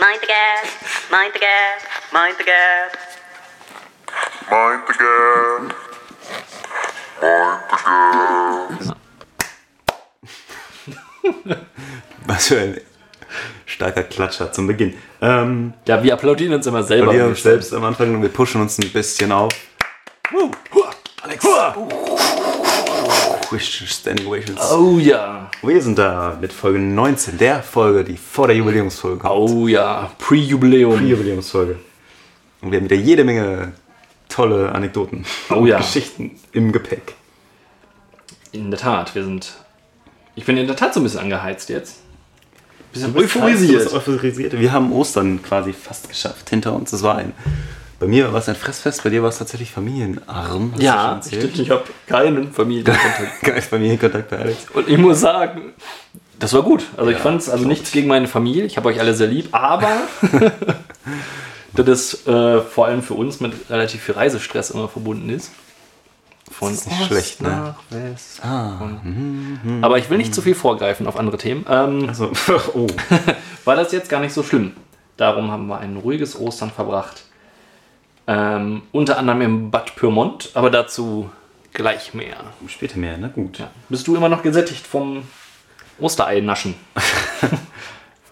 Mind the gap, mind the gap, mind the gap. Mind the gap. Was für ein starker Klatscher zum Beginn. Ähm, Ja, wir applaudieren uns immer selber. wir uns selbst am Anfang und wir pushen uns ein bisschen auf. Alex. Standing Ovations. Oh ja. Wir sind da mit Folge 19, der Folge, die vor der Jubiläumsfolge kommt. Oh ja. Pre-Jubiläum. Die Jubiläumsfolge. Und wir haben wieder jede Menge tolle Anekdoten Oh und ja. Geschichten im Gepäck. In der Tat, wir sind. Ich bin in der Tat so ein bisschen angeheizt jetzt. Bisschen Du bist euphorisiert. Wir haben Ostern quasi fast geschafft hinter uns. Das war ein. Bei mir war es ein Fressfest, bei dir war es tatsächlich familienarm. Ja, stimmt. Ich habe keinen Familienkontakt. Kein Familienkontakt bei Alex. Und ich muss sagen, das war gut. Also ich fand es also nichts gegen meine Familie. Ich habe euch alle sehr lieb, aber dass es äh, vor allem für uns mit relativ viel Reisestress immer verbunden ist. Von ist nicht Ost schlecht, ne? nach West. Ah. Und- Aber ich will nicht zu viel vorgreifen auf andere Themen. Ähm, Also, oh. war das jetzt gar nicht so schlimm. Darum haben wir ein ruhiges Ostern verbracht. Ähm, unter anderem im Bad Pyrmont, aber dazu gleich mehr. Später mehr, na gut. Ja. Bist du immer noch gesättigt vom Osterei-Naschen?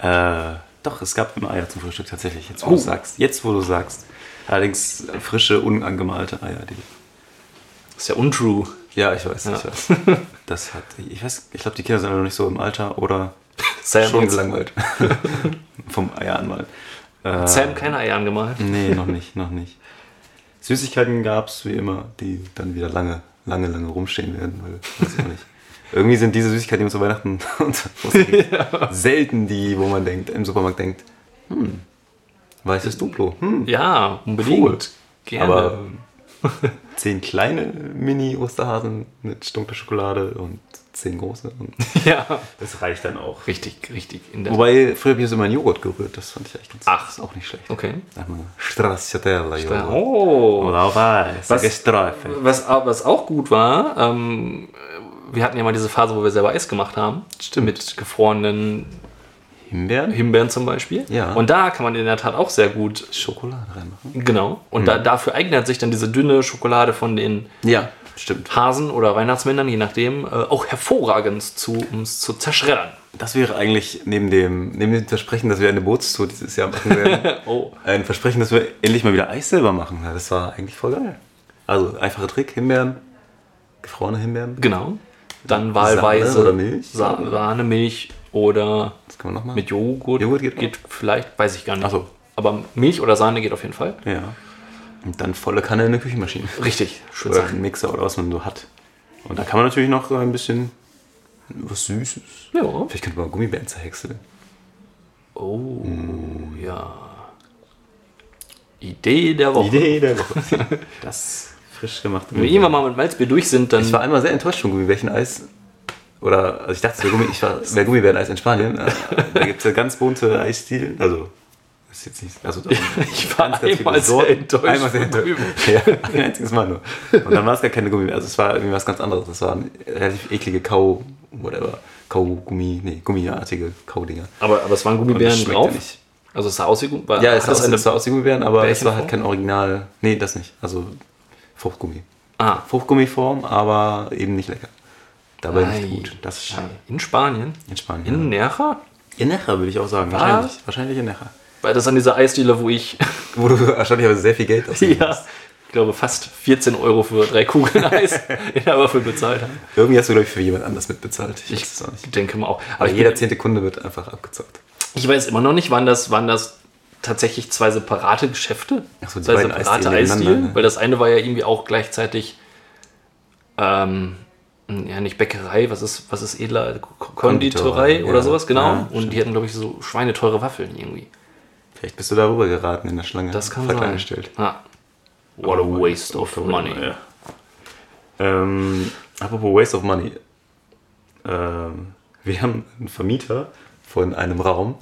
Äh, doch, es gab immer Eier zum Frühstück tatsächlich. Jetzt, wo Oh. du sagst. Jetzt, wo du sagst. Allerdings frische, unangemalte Eier. Die Das ist ja untrue. ja, ich weiß, Ja. ich weiß. Das hat, ich weiß, ich glaube, die Kinder sind noch nicht so im Alter oder Sam, schon gelangweilt vom Eier anmalen. Äh, Sam keine Eier angemalt. Nee, noch nicht, noch nicht. Süßigkeiten gab es wie immer, die dann wieder lange, lange, lange rumstehen werden, weil weiß ich auch nicht. Irgendwie sind diese Süßigkeiten, die man zu Weihnachten kriegt, selten die, wo man denkt, im Supermarkt denkt, hm, weißes Duplo, hm, Ja, unbedingt. Cool. Gerne. aber zehn kleine Mini-Osterhasen mit dunkler Schokolade und zehn große. Und ja. das reicht dann auch. Richtig, richtig. In der Wobei, früher habe ich das immer in Joghurt gerührt, das fand ich echt ganz Ach. ist auch nicht schlecht. Okay. Sag mal, Stracciatella-Joghurt. Oh. Oder Eis. Was-. Was, was auch gut war, ähm, wir hatten ja mal diese Phase, wo wir selber Eis gemacht haben. Stimmt. Mit gefrorenen Himbeeren? Himbeeren zum Beispiel. Ja. Und da kann man in der Tat auch sehr gut. Schokolade reinmachen. Genau. Und da, dafür eignet sich dann diese dünne Schokolade von den Ja, stimmt. Hasen oder Weihnachtsmännern, je nachdem, äh, auch hervorragend zu, um es zu zerschreddern. Das wäre eigentlich neben dem, neben dem Versprechen, dass wir eine Bootstour dieses Jahr machen werden, Oh. ein Versprechen, dass wir endlich mal wieder Eis selber machen. Das war eigentlich voll geil. Also, einfacher Trick, Himbeeren, gefrorene Himbeeren. Genau. Dann Sahne wahlweise oder Milch? Sa Sahne, Milch oder Was kann man noch machen? mit Joghurt. Joghurt geht geht vielleicht, weiß ich gar nicht. Ach so. Aber Milch oder Sahne geht auf jeden Fall. Ja. Und dann volle Kanne in der Küchenmaschine. Richtig, Oder einen Mixer oder was man so hat. Und da kann man natürlich noch ein bisschen was Süßes. Ja. Vielleicht könnte man Gummibären zerhäckseln. Oh, ja. Idee der Woche. Idee der Woche. Das frisch gemachte Wenn wir irgendwann mal mit Malzbier durch sind, dann. Ich war einmal sehr enttäuscht von Gummibärchen-Eis. Oder, also ich dachte, es wäre Gummi, ich war, es wäre Gummibären-Eis in Spanien. Äh, Da gibt es ja ganz bunte Eisstilen. Also, das ist jetzt nicht, also Ich war ganz, ganz einmal sehr enttäuscht Einmal sehr enttäuscht. Ja, ein einziges Mal nur. Und dann war es gar keine Gummibären. Also, es war irgendwie was ganz anderes. Das waren relativ eklige Kau, whatever. Kaugummi, nee, gummiartige Kaudinger. aber, aber es waren Gummibären drauf. nicht. Also es sah aus wie Gumm- war, Ja, es sah, aus, sah aus wie Gummibären, aber es war halt kein Original. Nee, das nicht. Also Fruchtgummi. Ah, Fruchtgummiform, aber eben nicht lecker. Dabei Ei, nicht gut. Das ist schade. in Spanien. In Spanien. In Nerja? In Necha würde ich auch sagen. Was? Wahrscheinlich. Wahrscheinlich in Necha. Weil das an dieser Eisdiele, wo ich, Wo du wahrscheinlich aber sehr viel Geld ausgegeben ja, hast. ich glaube, fast 14 Euro für drei Kugeln Eis in der Waffel bezahlt habe. Irgendwie hast du, glaube ich, für jemand anders mitbezahlt. Ich. Ich denke mal auch. Aber Aber jeder bin, zehnte Kunde wird einfach abgezockt. ich weiß immer noch nicht, waren das, waren das tatsächlich zwei separate Geschäfte? Ach so, die zwei separate Eisdielen ne? Weil das eine war ja irgendwie auch gleichzeitig, ähm, ja, nicht Bäckerei, was ist, was ist edler? Konditorei Konditorei, oder ja. sowas, genau. Ja, Und die hatten, glaube ich, so schweineteure Waffeln irgendwie. Vielleicht bist du darüber geraten in der Schlange. Das kann sein. gestellt. Ah. What a waste of money. Ja. Ähm, apropos Waste of Money. Ähm, wir haben einen Vermieter von einem Raum,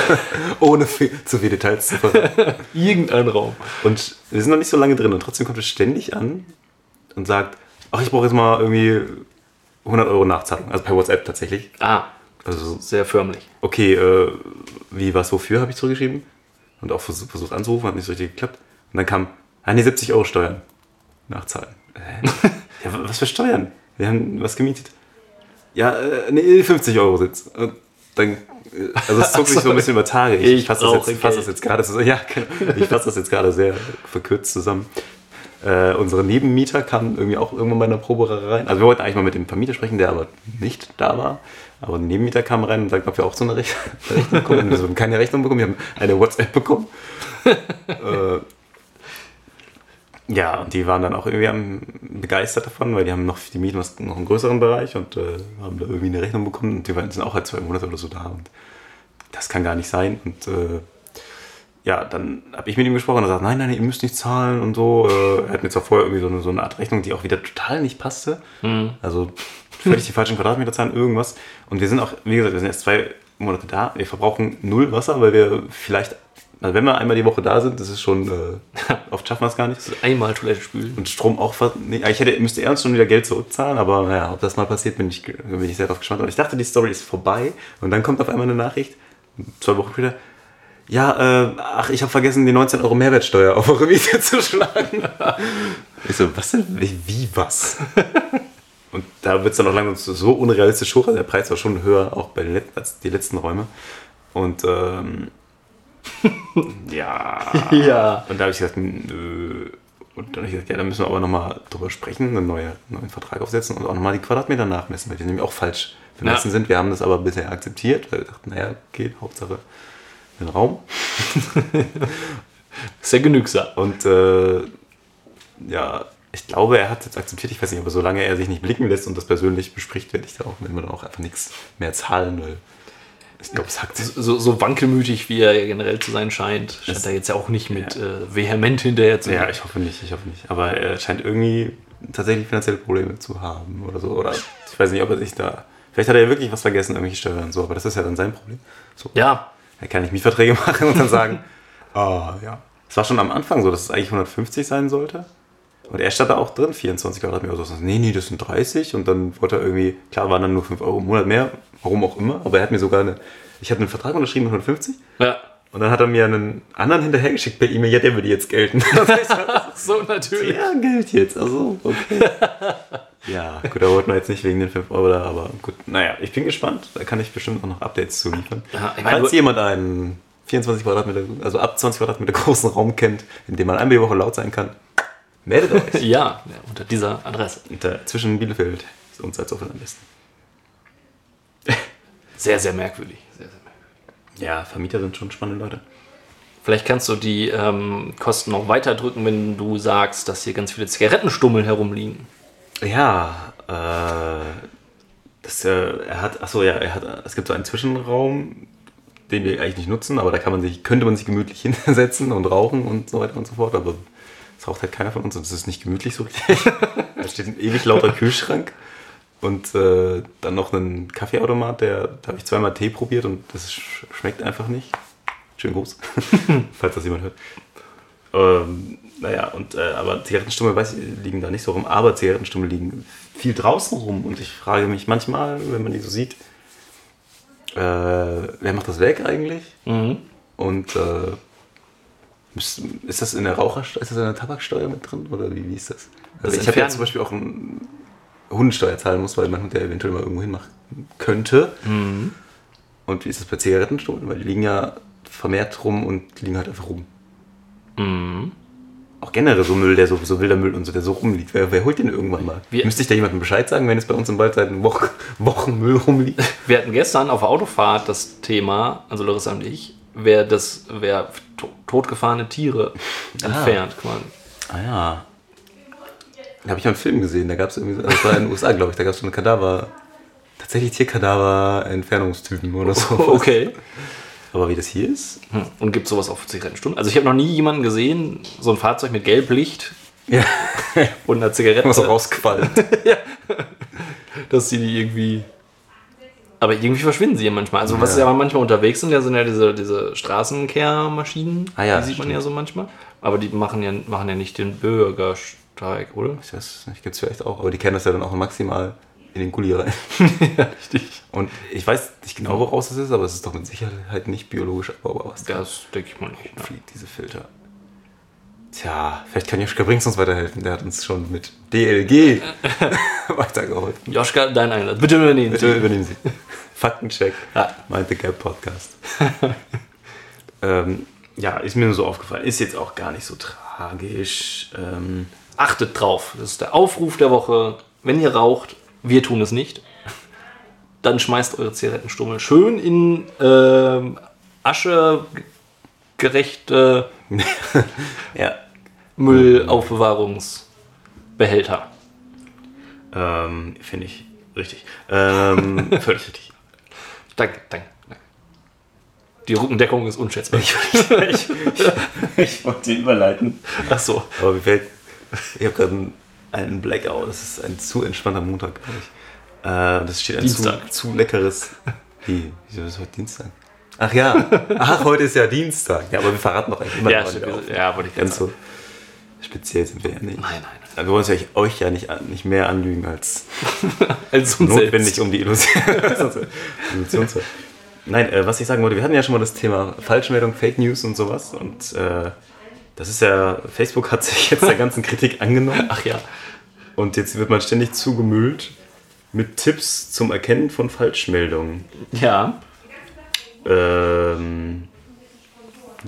ohne viel, zu viele Details zu verraten. Irgendein Raum. Und wir sind noch nicht so lange drin und trotzdem kommt es ständig an und sagt, ach, ich brauche jetzt mal irgendwie 100 Euro Nachzahlung. Also per WhatsApp tatsächlich. Ah, Also, Sehr förmlich. okay, äh, wie, was, wofür habe ich zurückgeschrieben? Und auch versucht, versucht anzurufen, hat nicht so richtig geklappt. Und dann kam, ah nee, 70 Euro Steuern. Nachzahlen. Hä? ja, wa- was für Steuern? Wir haben was gemietet. Ja, äh, nee, 50 Euro Sitz. Und dann, äh, also es zog sich so ein bisschen über Tage. Ich, Ich fasse das, fass das jetzt gerade so, ja, genau. ich fasse das jetzt gerade sehr verkürzt zusammen. Äh, unsere Nebenmieter kamen irgendwie auch irgendwann bei einer Probe rein. Also wir wollten eigentlich mal mit dem Vermieter sprechen, der aber nicht da war. Aber ein Nebenmieter kam rein und sagte, ob wir auch so eine Rech Rechnung bekommen. Wir haben keine Rechnung bekommen, wir haben eine WhatsApp bekommen. äh, ja, und die waren dann auch irgendwie am, begeistert davon, weil die haben noch, die mieten was- noch einen größeren Bereich und äh, haben da irgendwie eine Rechnung bekommen und die waren, sind auch halt zwei Monate oder so da und das kann gar nicht sein. Und äh, ja, dann habe ich mit ihm gesprochen und er sagt, nein, nein, ihr müsst nicht zahlen und so. Äh, er hat mir zwar vorher irgendwie so eine, so eine Art Rechnung, die auch wieder total nicht passte. Also völlig die falschen Quadratmeter zahlen, irgendwas. Und wir sind auch, wie gesagt, wir sind erst zwei Monate da. Wir verbrauchen null Wasser, weil wir vielleicht, also wenn wir einmal die Woche da sind, das ist schon, äh, oft schaffen wir es gar nicht. Einmal Toilette spülen. Und Strom auch, ver- nee, ich hätte, müsste er uns schon wieder Geld zurückzahlen, aber naja, ob das mal passiert, bin ich, bin ich sehr drauf gespannt. Und ich dachte, die Story ist vorbei und dann kommt auf einmal eine Nachricht, zwei Wochen später, ja, äh, ach, ich habe vergessen, die 19 Euro Mehrwertsteuer auf eure Miete zu schlagen. ich so, was denn? Wie, was? und da wird es dann auch langsam so- so unrealistisch hoch, also der Preis war schon höher, auch bei den letzten, als die letzten Räume. Und ähm, ja, Ja. und da habe ich gesagt, nö. Und dann habe ich gesagt, ja, da müssen wir aber nochmal drüber sprechen, einen neuen, neuen Vertrag aufsetzen und auch nochmal die Quadratmeter nachmessen, weil die nämlich auch falsch vermessen Ja. sind. Wir haben das aber bisher akzeptiert, weil wir dachten, naja, geht, Hauptsache den Raum. Ist ja genügsam. Und äh, ja, ich glaube, er hat es jetzt akzeptiert. Ich weiß nicht, aber solange er sich nicht blicken lässt und das persönlich bespricht, werde ich da auch, wenn wir dann auch einfach nichts mehr zahlen, weil ich glaube, es hackt. So, so wankelmütig, wie er generell zu sein scheint, scheint er jetzt ja auch nicht mit äh, vehement hinterher zu Ja, ich hoffe nicht, ich hoffe nicht. Aber er scheint irgendwie tatsächlich finanzielle Probleme zu haben oder so. Oder ich weiß nicht, ob er sich da. Vielleicht hat er ja wirklich was vergessen, irgendwelche Steuern und so, aber das ist ja dann sein Problem. So. ja. Er kann nicht Mietverträge machen und dann sagen, ah ja. Es war schon am Anfang so, dass es eigentlich 150 sein sollte. Und er stand da auch drin, 24 Quadratmeter oder so. Nee, nee, das sind 30. Und dann wollte er irgendwie, klar waren dann nur 5 Euro im Monat mehr, warum auch immer. Aber er hat mir sogar eine, ich hatte einen Vertrag unterschrieben mit 150. Ja. Und dann hat er mir einen anderen hinterhergeschickt per E-Mail, ja, der würde jetzt gelten. So natürlich. ja, gilt jetzt. Also, okay. ja, gut, da wollten wir jetzt nicht wegen den 5 Euro da, aber gut. Naja, ich bin gespannt. Da kann ich bestimmt auch noch Updates zu liefern. Ja, ich meine, Falls jemand einen 24 Quadratmeter, also ab 20 Quadratmeter großen Raum kennt, in dem man einmal die Woche laut sein kann, meldet euch. Ja, unter dieser Adresse. Äh, zwischen Bielefeld und Salzuflen am besten. Sehr, sehr merkwürdig. Sehr, sehr merkwürdig. Ja, Vermieter sind schon spannende Leute. Vielleicht kannst du die ähm, Kosten noch weiter drücken, wenn du sagst, dass hier ganz viele Zigarettenstummel herumliegen. Ja, äh, das, äh, er hat, achso, ja, er hat, es gibt so einen Zwischenraum, den wir eigentlich nicht nutzen, aber da kann man sich, könnte man sich gemütlich hinsetzen und rauchen und so weiter und so fort, aber es raucht halt keiner von uns und es ist nicht gemütlich so richtig. da steht ein ewig lauter Kühlschrank und äh, dann noch ein Kaffeeautomat, der, da habe ich zweimal Tee probiert und das sch schmeckt einfach nicht. Schönen Gruß, falls das jemand hört. Ähm, naja, und, äh, aber Zigarettenstummel weiß liegen da nicht so rum, aber Zigarettenstummel liegen viel draußen rum und ich frage mich manchmal, wenn man die so sieht, äh, wer macht das weg eigentlich? Und äh, müsst- ist das in der Rauchersteuer, ist das in der Tabaksteuer mit drin oder wie, wie ist das? Also Das ich habe ja zum Beispiel auch eine Hundesteuer zahlen muss, weil mein Hund ja eventuell mal irgendwo hinmachen könnte. Und wie ist das bei Zigarettenstummeln? Weil die liegen ja vermehrt rum und liegen halt einfach rum. Auch generell so Müll, der so, so wilder Müll und so, der so rumliegt. Wer, wer holt den irgendwann mal? Wir- Müsste ich da jemandem Bescheid sagen, wenn es bei uns im Wald seit Wochen, Wochen Müll rumliegt? Wir hatten gestern auf der Autofahrt das Thema, also Larissa und ich, wer das, wer to totgefahrene Tiere entfernt. quasi. Ah ja. Da habe ich mal einen Film gesehen, da gab es irgendwie, das war in den USA, glaube ich, da gab es so eine Kadaver, tatsächlich Tierkadaver-Entfernungstypen oder so. Okay. Aber wie das hier ist? Hm. Und gibt sowas auch für Zigarettenstummel? Also ich habe noch nie jemanden gesehen, so ein Fahrzeug mit Gelblicht Ja, und einer Zigarette, immer so rausquallt. dass sie die irgendwie... Aber irgendwie verschwinden sie ja manchmal. Also was Ja. ja manchmal unterwegs sind, ja sind ja diese, diese Straßenkehrmaschinen. Ah ja, die sieht man stimmt. ja so manchmal. Aber die machen ja, machen ja nicht den Bürgersteig, oder? Ich weiß nicht, gibt es vielleicht auch, aber die kennen das ja dann auch maximal in den Gully rein. ja, richtig. Und ich weiß nicht genau, woraus es ist, aber es ist doch mit Sicherheit nicht biologisch abbaubar, was da Das denke ich mal nicht. Ja. fliegt, diese Filter. Tja, vielleicht kann Joschka Brinks uns weiterhelfen. Der hat uns schon mit DLG weitergeholfen. Joschka, dein Einsatz. Bitte übernehmen Bitte Sie. übernehmen Sie. Faktencheck. Ja. Meint the Gap Podcast. ähm, ja, ist mir nur so aufgefallen. Ist jetzt auch gar nicht so tragisch. Ähm, Achtet drauf. Das ist der Aufruf der Woche. Wenn ihr raucht, wir tun es nicht, dann schmeißt eure Zigarettenstummel schön in ähm, aschegerechte ja. Müllaufbewahrungsbehälter. Ähm, Finde ich richtig. Ähm, völlig richtig. Danke, danke, danke. Die Rückendeckung ist unschätzbar. Ich, ich, ich wollte überleiten. Ach so. Aber mir fällt. Ich habe gerade einen, Blackout. Das ist ein zu entspannter Montag, glaube ich. Äh, das steht ein zu, Dienstag. zu leckeres. Wie? Wieso ist heute Dienstag? Ach ja. Ach, heute ist ja Dienstag. Ja, aber wir verraten doch eigentlich immer, Ja, stimmt. ja, wollte ich ganz so speziell sind wir ja nicht. Nein, nein. Wir wollen ja euch ja nicht, nicht mehr anlügen als uns notwendig, selbst. um die Illusion, Illusion zu Nein, äh, was ich sagen wollte, wir hatten ja schon mal das Thema Falschmeldung, Fake News und sowas. Und äh, das ist ja, Facebook hat sich jetzt der ganzen Kritik angenommen. Ach ja. Und jetzt wird man ständig zugemüllt mit Tipps zum Erkennen von Falschmeldungen. Ja. Ähm,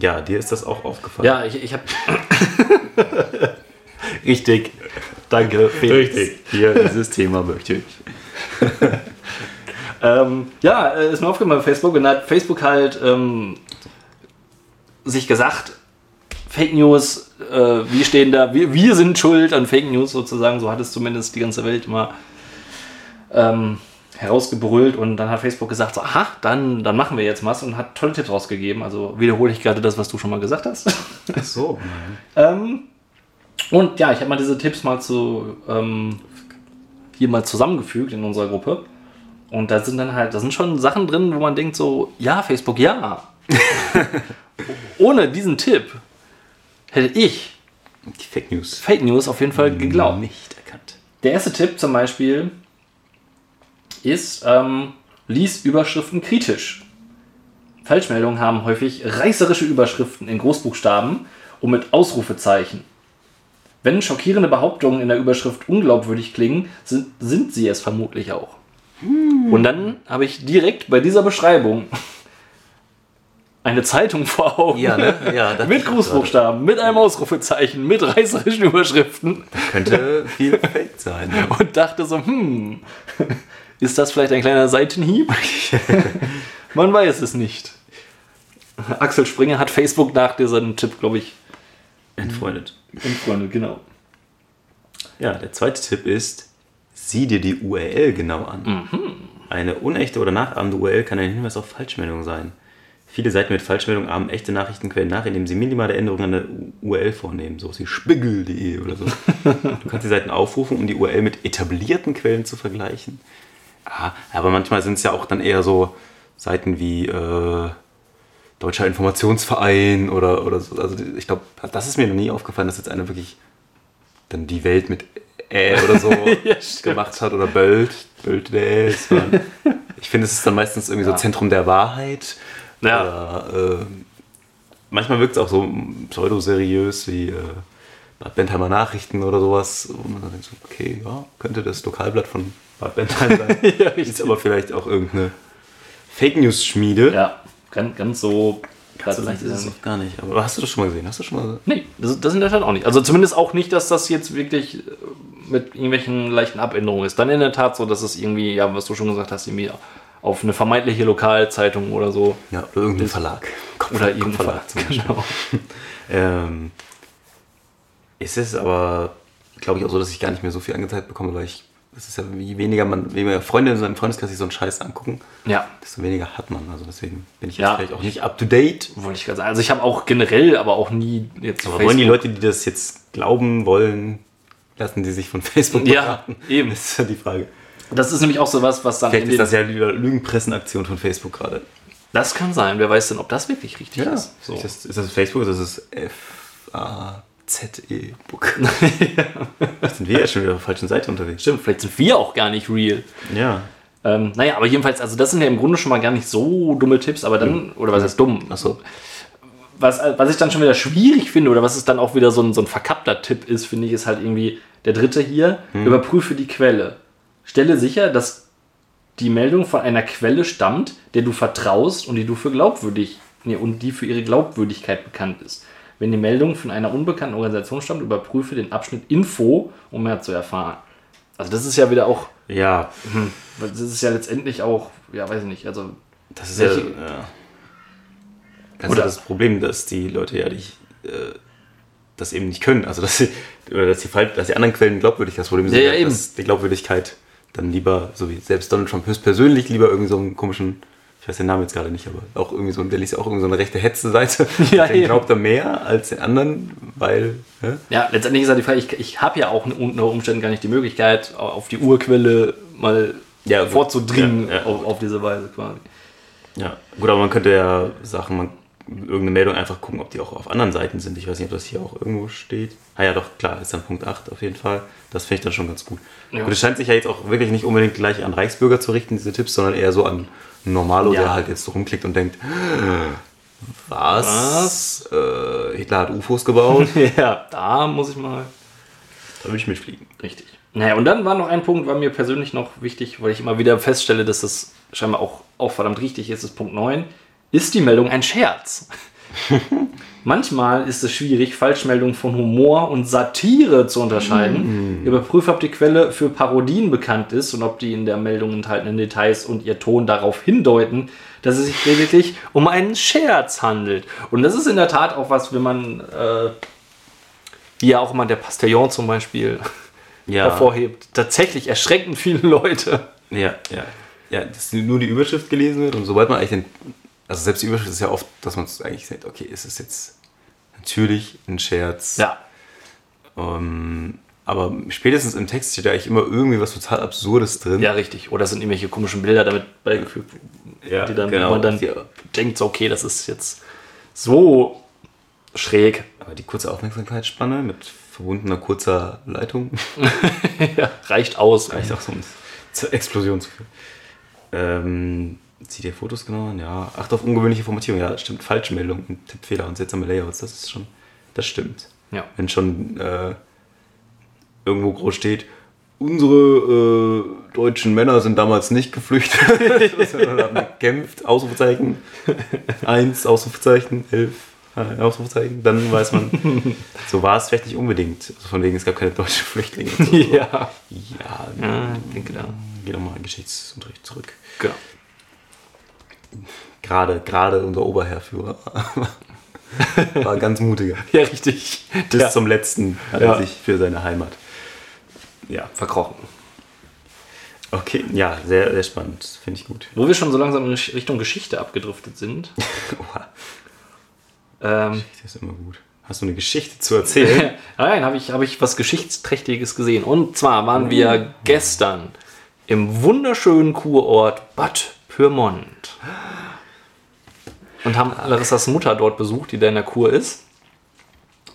ja, dir ist das auch aufgefallen. Ja, ich, ich habe. Richtig. Danke, Felix. Hier, dieses Thema möchte ich. Ähm, ja, äh, ist mir aufgefallen bei Facebook und hat Facebook halt ähm, sich gesagt, Fake News, äh, wir stehen da, wir, wir sind schuld an Fake News sozusagen, so hat es zumindest die ganze Welt immer ähm, herausgebrüllt und dann hat Facebook gesagt, so, aha, dann, dann machen wir jetzt was und hat tolle Tipps rausgegeben. Also wiederhole ich gerade das, was du schon mal gesagt hast. Ach so. Ähm, und ja, ich habe mal diese Tipps mal zu ähm, hier mal zusammengefügt in unserer Gruppe. Und da sind dann halt, da sind schon Sachen drin, wo man denkt so, ja, Facebook, ja. Ohne diesen Tipp hätte ich Die Fake News. Fake News auf jeden Fall geglaubt. Nicht erkannt. Der erste Tipp zum Beispiel ist, ähm, lies Überschriften kritisch. Falschmeldungen haben häufig reißerische Überschriften in Großbuchstaben und mit Ausrufezeichen. Wenn schockierende Behauptungen in der Überschrift unglaubwürdig klingen, sind, sind sie es vermutlich auch. Und dann habe ich direkt bei dieser Beschreibung eine Zeitung vor Augen. Ja, ne? Ja, das mit Großbuchstaben, mit einem Ausrufezeichen, mit reißerischen Überschriften könnte viel Fake sein. ne? und dachte so, hm, ist das vielleicht ein kleiner Seitenhieb? Man weiß es nicht. Axel Springer hat Facebook nach diesem Tipp, glaube ich, Entfreundet. entfreundet, genau. Ja, der zweite Tipp ist, sieh dir die URL genau an. Eine unechte oder nachahmende URL kann ein Hinweis auf Falschmeldungen sein. Viele Seiten mit Falschmeldungen ahmen echte Nachrichtenquellen nach, indem sie minimale Änderungen an der URL vornehmen, so wie spiegel.de oder so. du kannst die Seiten aufrufen, um die URL mit etablierten Quellen zu vergleichen. Ah, aber manchmal sind es ja auch dann eher so Seiten wie äh, Deutscher Informationsverein oder, oder so. Also ich glaube, das ist mir noch nie aufgefallen, dass jetzt einer wirklich dann die Welt mit Ä oder so gemacht hat oder Böld. Böld der ist. man- Ich finde, es ist dann meistens irgendwie so Zentrum der Wahrheit. Ja. Oder, äh, manchmal wirkt es auch so pseudoseriös wie äh, Bad Bentheimer Nachrichten oder sowas. Wo man dann denkt, so, okay, ja, könnte das Lokalblatt von Bad Bentheim sein. Ja, ist aber vielleicht auch irgendeine Fake News Schmiede. Ja, ganz, ganz so. Also vielleicht ist es noch gar nicht. Aber hast du das schon mal gesehen? Hast du schon mal Nee, das, das in der Tat auch nicht. Also zumindest auch nicht, dass das jetzt wirklich äh, mit irgendwelchen leichten Abänderungen ist. Dann in der Tat so, dass es irgendwie, ja, was du schon gesagt hast, irgendwie auf eine vermeintliche Lokalzeitung oder so. Ja, oder irgendein Verlag. Kopf- Oder irgendein Verlag. zum Beispiel. Genau. Ähm, es ist aber, glaube ich, auch so, dass ich gar nicht mehr so viel angezeigt bekomme, weil ich, es ist ja, je weniger man, je mehr Freunde in seinem Freundeskreis sich so einen Scheiß angucken, Ja, desto weniger hat man. Also deswegen bin ich Ja. jetzt vielleicht auch nicht up to date. wollte ich gerade sagen. Also ich habe auch generell, aber auch nie jetzt. Aber wollen die Leute, die das jetzt glauben wollen, lassen die sich von Facebook Ja, beraten? eben. Das ist ja die Frage. Das ist nämlich auch so was, was dann. Vielleicht ist das ja die Lügenpressenaktion von Facebook gerade. das kann sein. Wer weiß denn, ob das wirklich richtig ist. So. Ist, das, ist das Facebook oder ist es FAZ? Z-E-Book. Jetzt sind wir ja schon wieder auf der falschen Seite unterwegs. Stimmt, vielleicht sind wir auch gar nicht real. Ja. Ähm, naja, aber jedenfalls, also das sind ja im Grunde schon mal gar nicht so dumme Tipps, aber dann, oder was heißt dumm? Achso. was, was ich dann schon wieder schwierig finde oder was es dann auch wieder so ein, so ein verkappter Tipp ist, finde ich, ist halt irgendwie der dritte hier. Überprüfe die Quelle. Stelle sicher, dass die Meldung von einer Quelle stammt, der du vertraust und die du für glaubwürdig nee, und die für ihre Glaubwürdigkeit bekannt ist. Wenn die Meldung von einer unbekannten Organisation stammt, überprüfe den Abschnitt Info, um mehr zu erfahren. Also das ist ja wieder auch, Ja, das ist ja letztendlich auch, ja weiß ich nicht, also das ist ja. Welche- ja. Das Oder- ist das Problem, dass die Leute ja nicht. Äh, das eben nicht können. Also, dass sie, oder dass die, dass die anderen Quellen glaubwürdig das Problem sind, Ja, ja, eben. die Glaubwürdigkeit dann lieber, so wie selbst Donald Trump höchstpersönlich, lieber irgendwie so einen komischen, ich weiß den Namen jetzt gerade nicht, aber auch irgendwie so, der liest ja auch irgendwie so eine rechte Hetze-Seite. Ja, eben. glaubt er mehr als den anderen, weil. hä? Ja, letztendlich ist ja die Frage, ich, ich habe ja auch unter Umständen gar nicht die Möglichkeit, auf die Urquelle mal Ja, vorzudringen Ja, ja. Auf, auf diese Weise quasi. Ja, gut, aber man könnte ja Sachen, man, irgendeine Meldung einfach gucken, ob die auch auf anderen Seiten sind. Ich weiß nicht, ob das hier auch irgendwo steht. Ah ja, doch, klar, ist dann Punkt 8 auf jeden Fall. Das finde ich dann schon ganz gut. Ja. Und es scheint sich ja jetzt auch wirklich nicht unbedingt gleich an Reichsbürger zu richten, diese Tipps, sondern eher so an Normalo, Ja. der halt jetzt rumklickt und denkt, was? Äh, Hitler hat UFOs gebaut, ja, da muss ich mal. da will ich mitfliegen. Richtig. Naja, und dann war noch ein Punkt, war mir persönlich noch wichtig, weil ich immer wieder feststelle, dass das scheinbar auch, auch verdammt richtig ist, ist Punkt 9. Ist die Meldung ein Scherz? Manchmal ist es schwierig, Falschmeldungen von Humor und Satire zu unterscheiden. Überprüfe, ob die Quelle für Parodien bekannt ist und ob die in der Meldung enthaltenen Details und ihr Ton darauf hindeuten, dass es sich lediglich um einen Scherz handelt. Und das ist in der Tat auch was, wenn man, äh, wie ja auch mal der Pastillon zum Beispiel Ja, hervorhebt, tatsächlich erschreckend viele Leute. ja, ja. Ja, dass nur die Überschrift gelesen wird und sobald man eigentlich den, also selbst die Überschrift ist ja oft, dass man eigentlich sagt, okay, ist es jetzt natürlich ein Scherz. Ja. Ähm, aber spätestens im Text steht ja eigentlich immer irgendwie was total Absurdes drin. Ja, richtig. Oder sind irgendwelche komischen Bilder damit beigefügt, Ja, die dann, genau. man dann Ja. denkt, so, okay, das ist jetzt so schräg. Aber die kurze Aufmerksamkeitsspanne mit verbundener kurzer Leitung ja, reicht aus. reicht auch so, um zur Explosion zu führen. Ähm, zieht ihr Fotos genau an? Ja. Acht auf ungewöhnliche Formatierung. Ja, stimmt. Falschmeldung, Tippfehler und seltsame Layouts. Das ist schon, das stimmt. Ja. Wenn schon äh, irgendwo groß steht, unsere äh, deutschen Männer sind damals nicht geflüchtet, haben gekämpft, Ausrufezeichen, eins, Ausrufezeichen, elf, äh, Ausrufezeichen, dann weiß man, so war es vielleicht nicht unbedingt. Also von wegen, es gab keine deutschen Flüchtlinge. So. Ja. Ja, ja, ich denke da. geh doch mal in Geschichtsunterricht zurück. Genau. Gerade, gerade unser Oberherrführer war ganz mutiger. Ja, richtig. Bis Ja. zum letzten hat Ja. er sich für seine Heimat. Ja, Verkrochen. okay, ja, sehr, sehr spannend. Finde ich gut. Wo wir schon so langsam in Richtung Geschichte abgedriftet sind. Oha, Ähm, das ist immer gut. Hast du eine Geschichte zu erzählen? Nein, habe ich, hab ich was Geschichtsträchtiges gesehen. Und zwar waren wir gestern im wunderschönen Kurort Bad Pyrmont. Und haben Larissas Mutter dort besucht, die da in der Kur ist.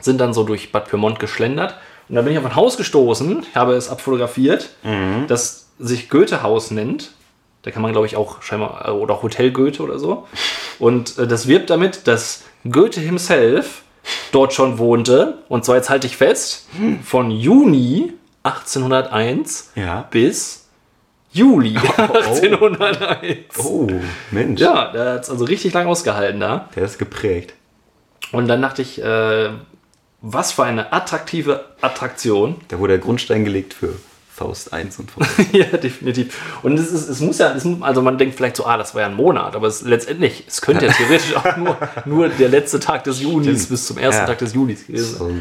Sind dann so durch Bad Pyrmont geschlendert. Und da bin ich auf ein Haus gestoßen, habe es abfotografiert, das sich Goethe-Haus nennt. Da kann man, glaube ich, auch scheinbar, äh, oder Hotel Goethe oder so. Und äh, das wirbt damit, dass Goethe himself dort schon wohnte. Und zwar, jetzt halte ich fest, von Juni 1801 Ja. bis Juli 1801. Oh, Mensch. Ja, der hat es also richtig lang ausgehalten da. Der ist geprägt. Und dann dachte ich, äh, was für eine attraktive Attraktion. Da wurde der Grundstein gelegt für Faust 1 und Faust ja, definitiv. Und es, ist, es muss ja, es, also man denkt vielleicht so, ah, das war ja ein Monat, aber es, letztendlich, es könnte ja theoretisch auch nur, nur der letzte Tag des Junis Stimmt. bis zum ersten Ja. Tag des Julis gewesen. so.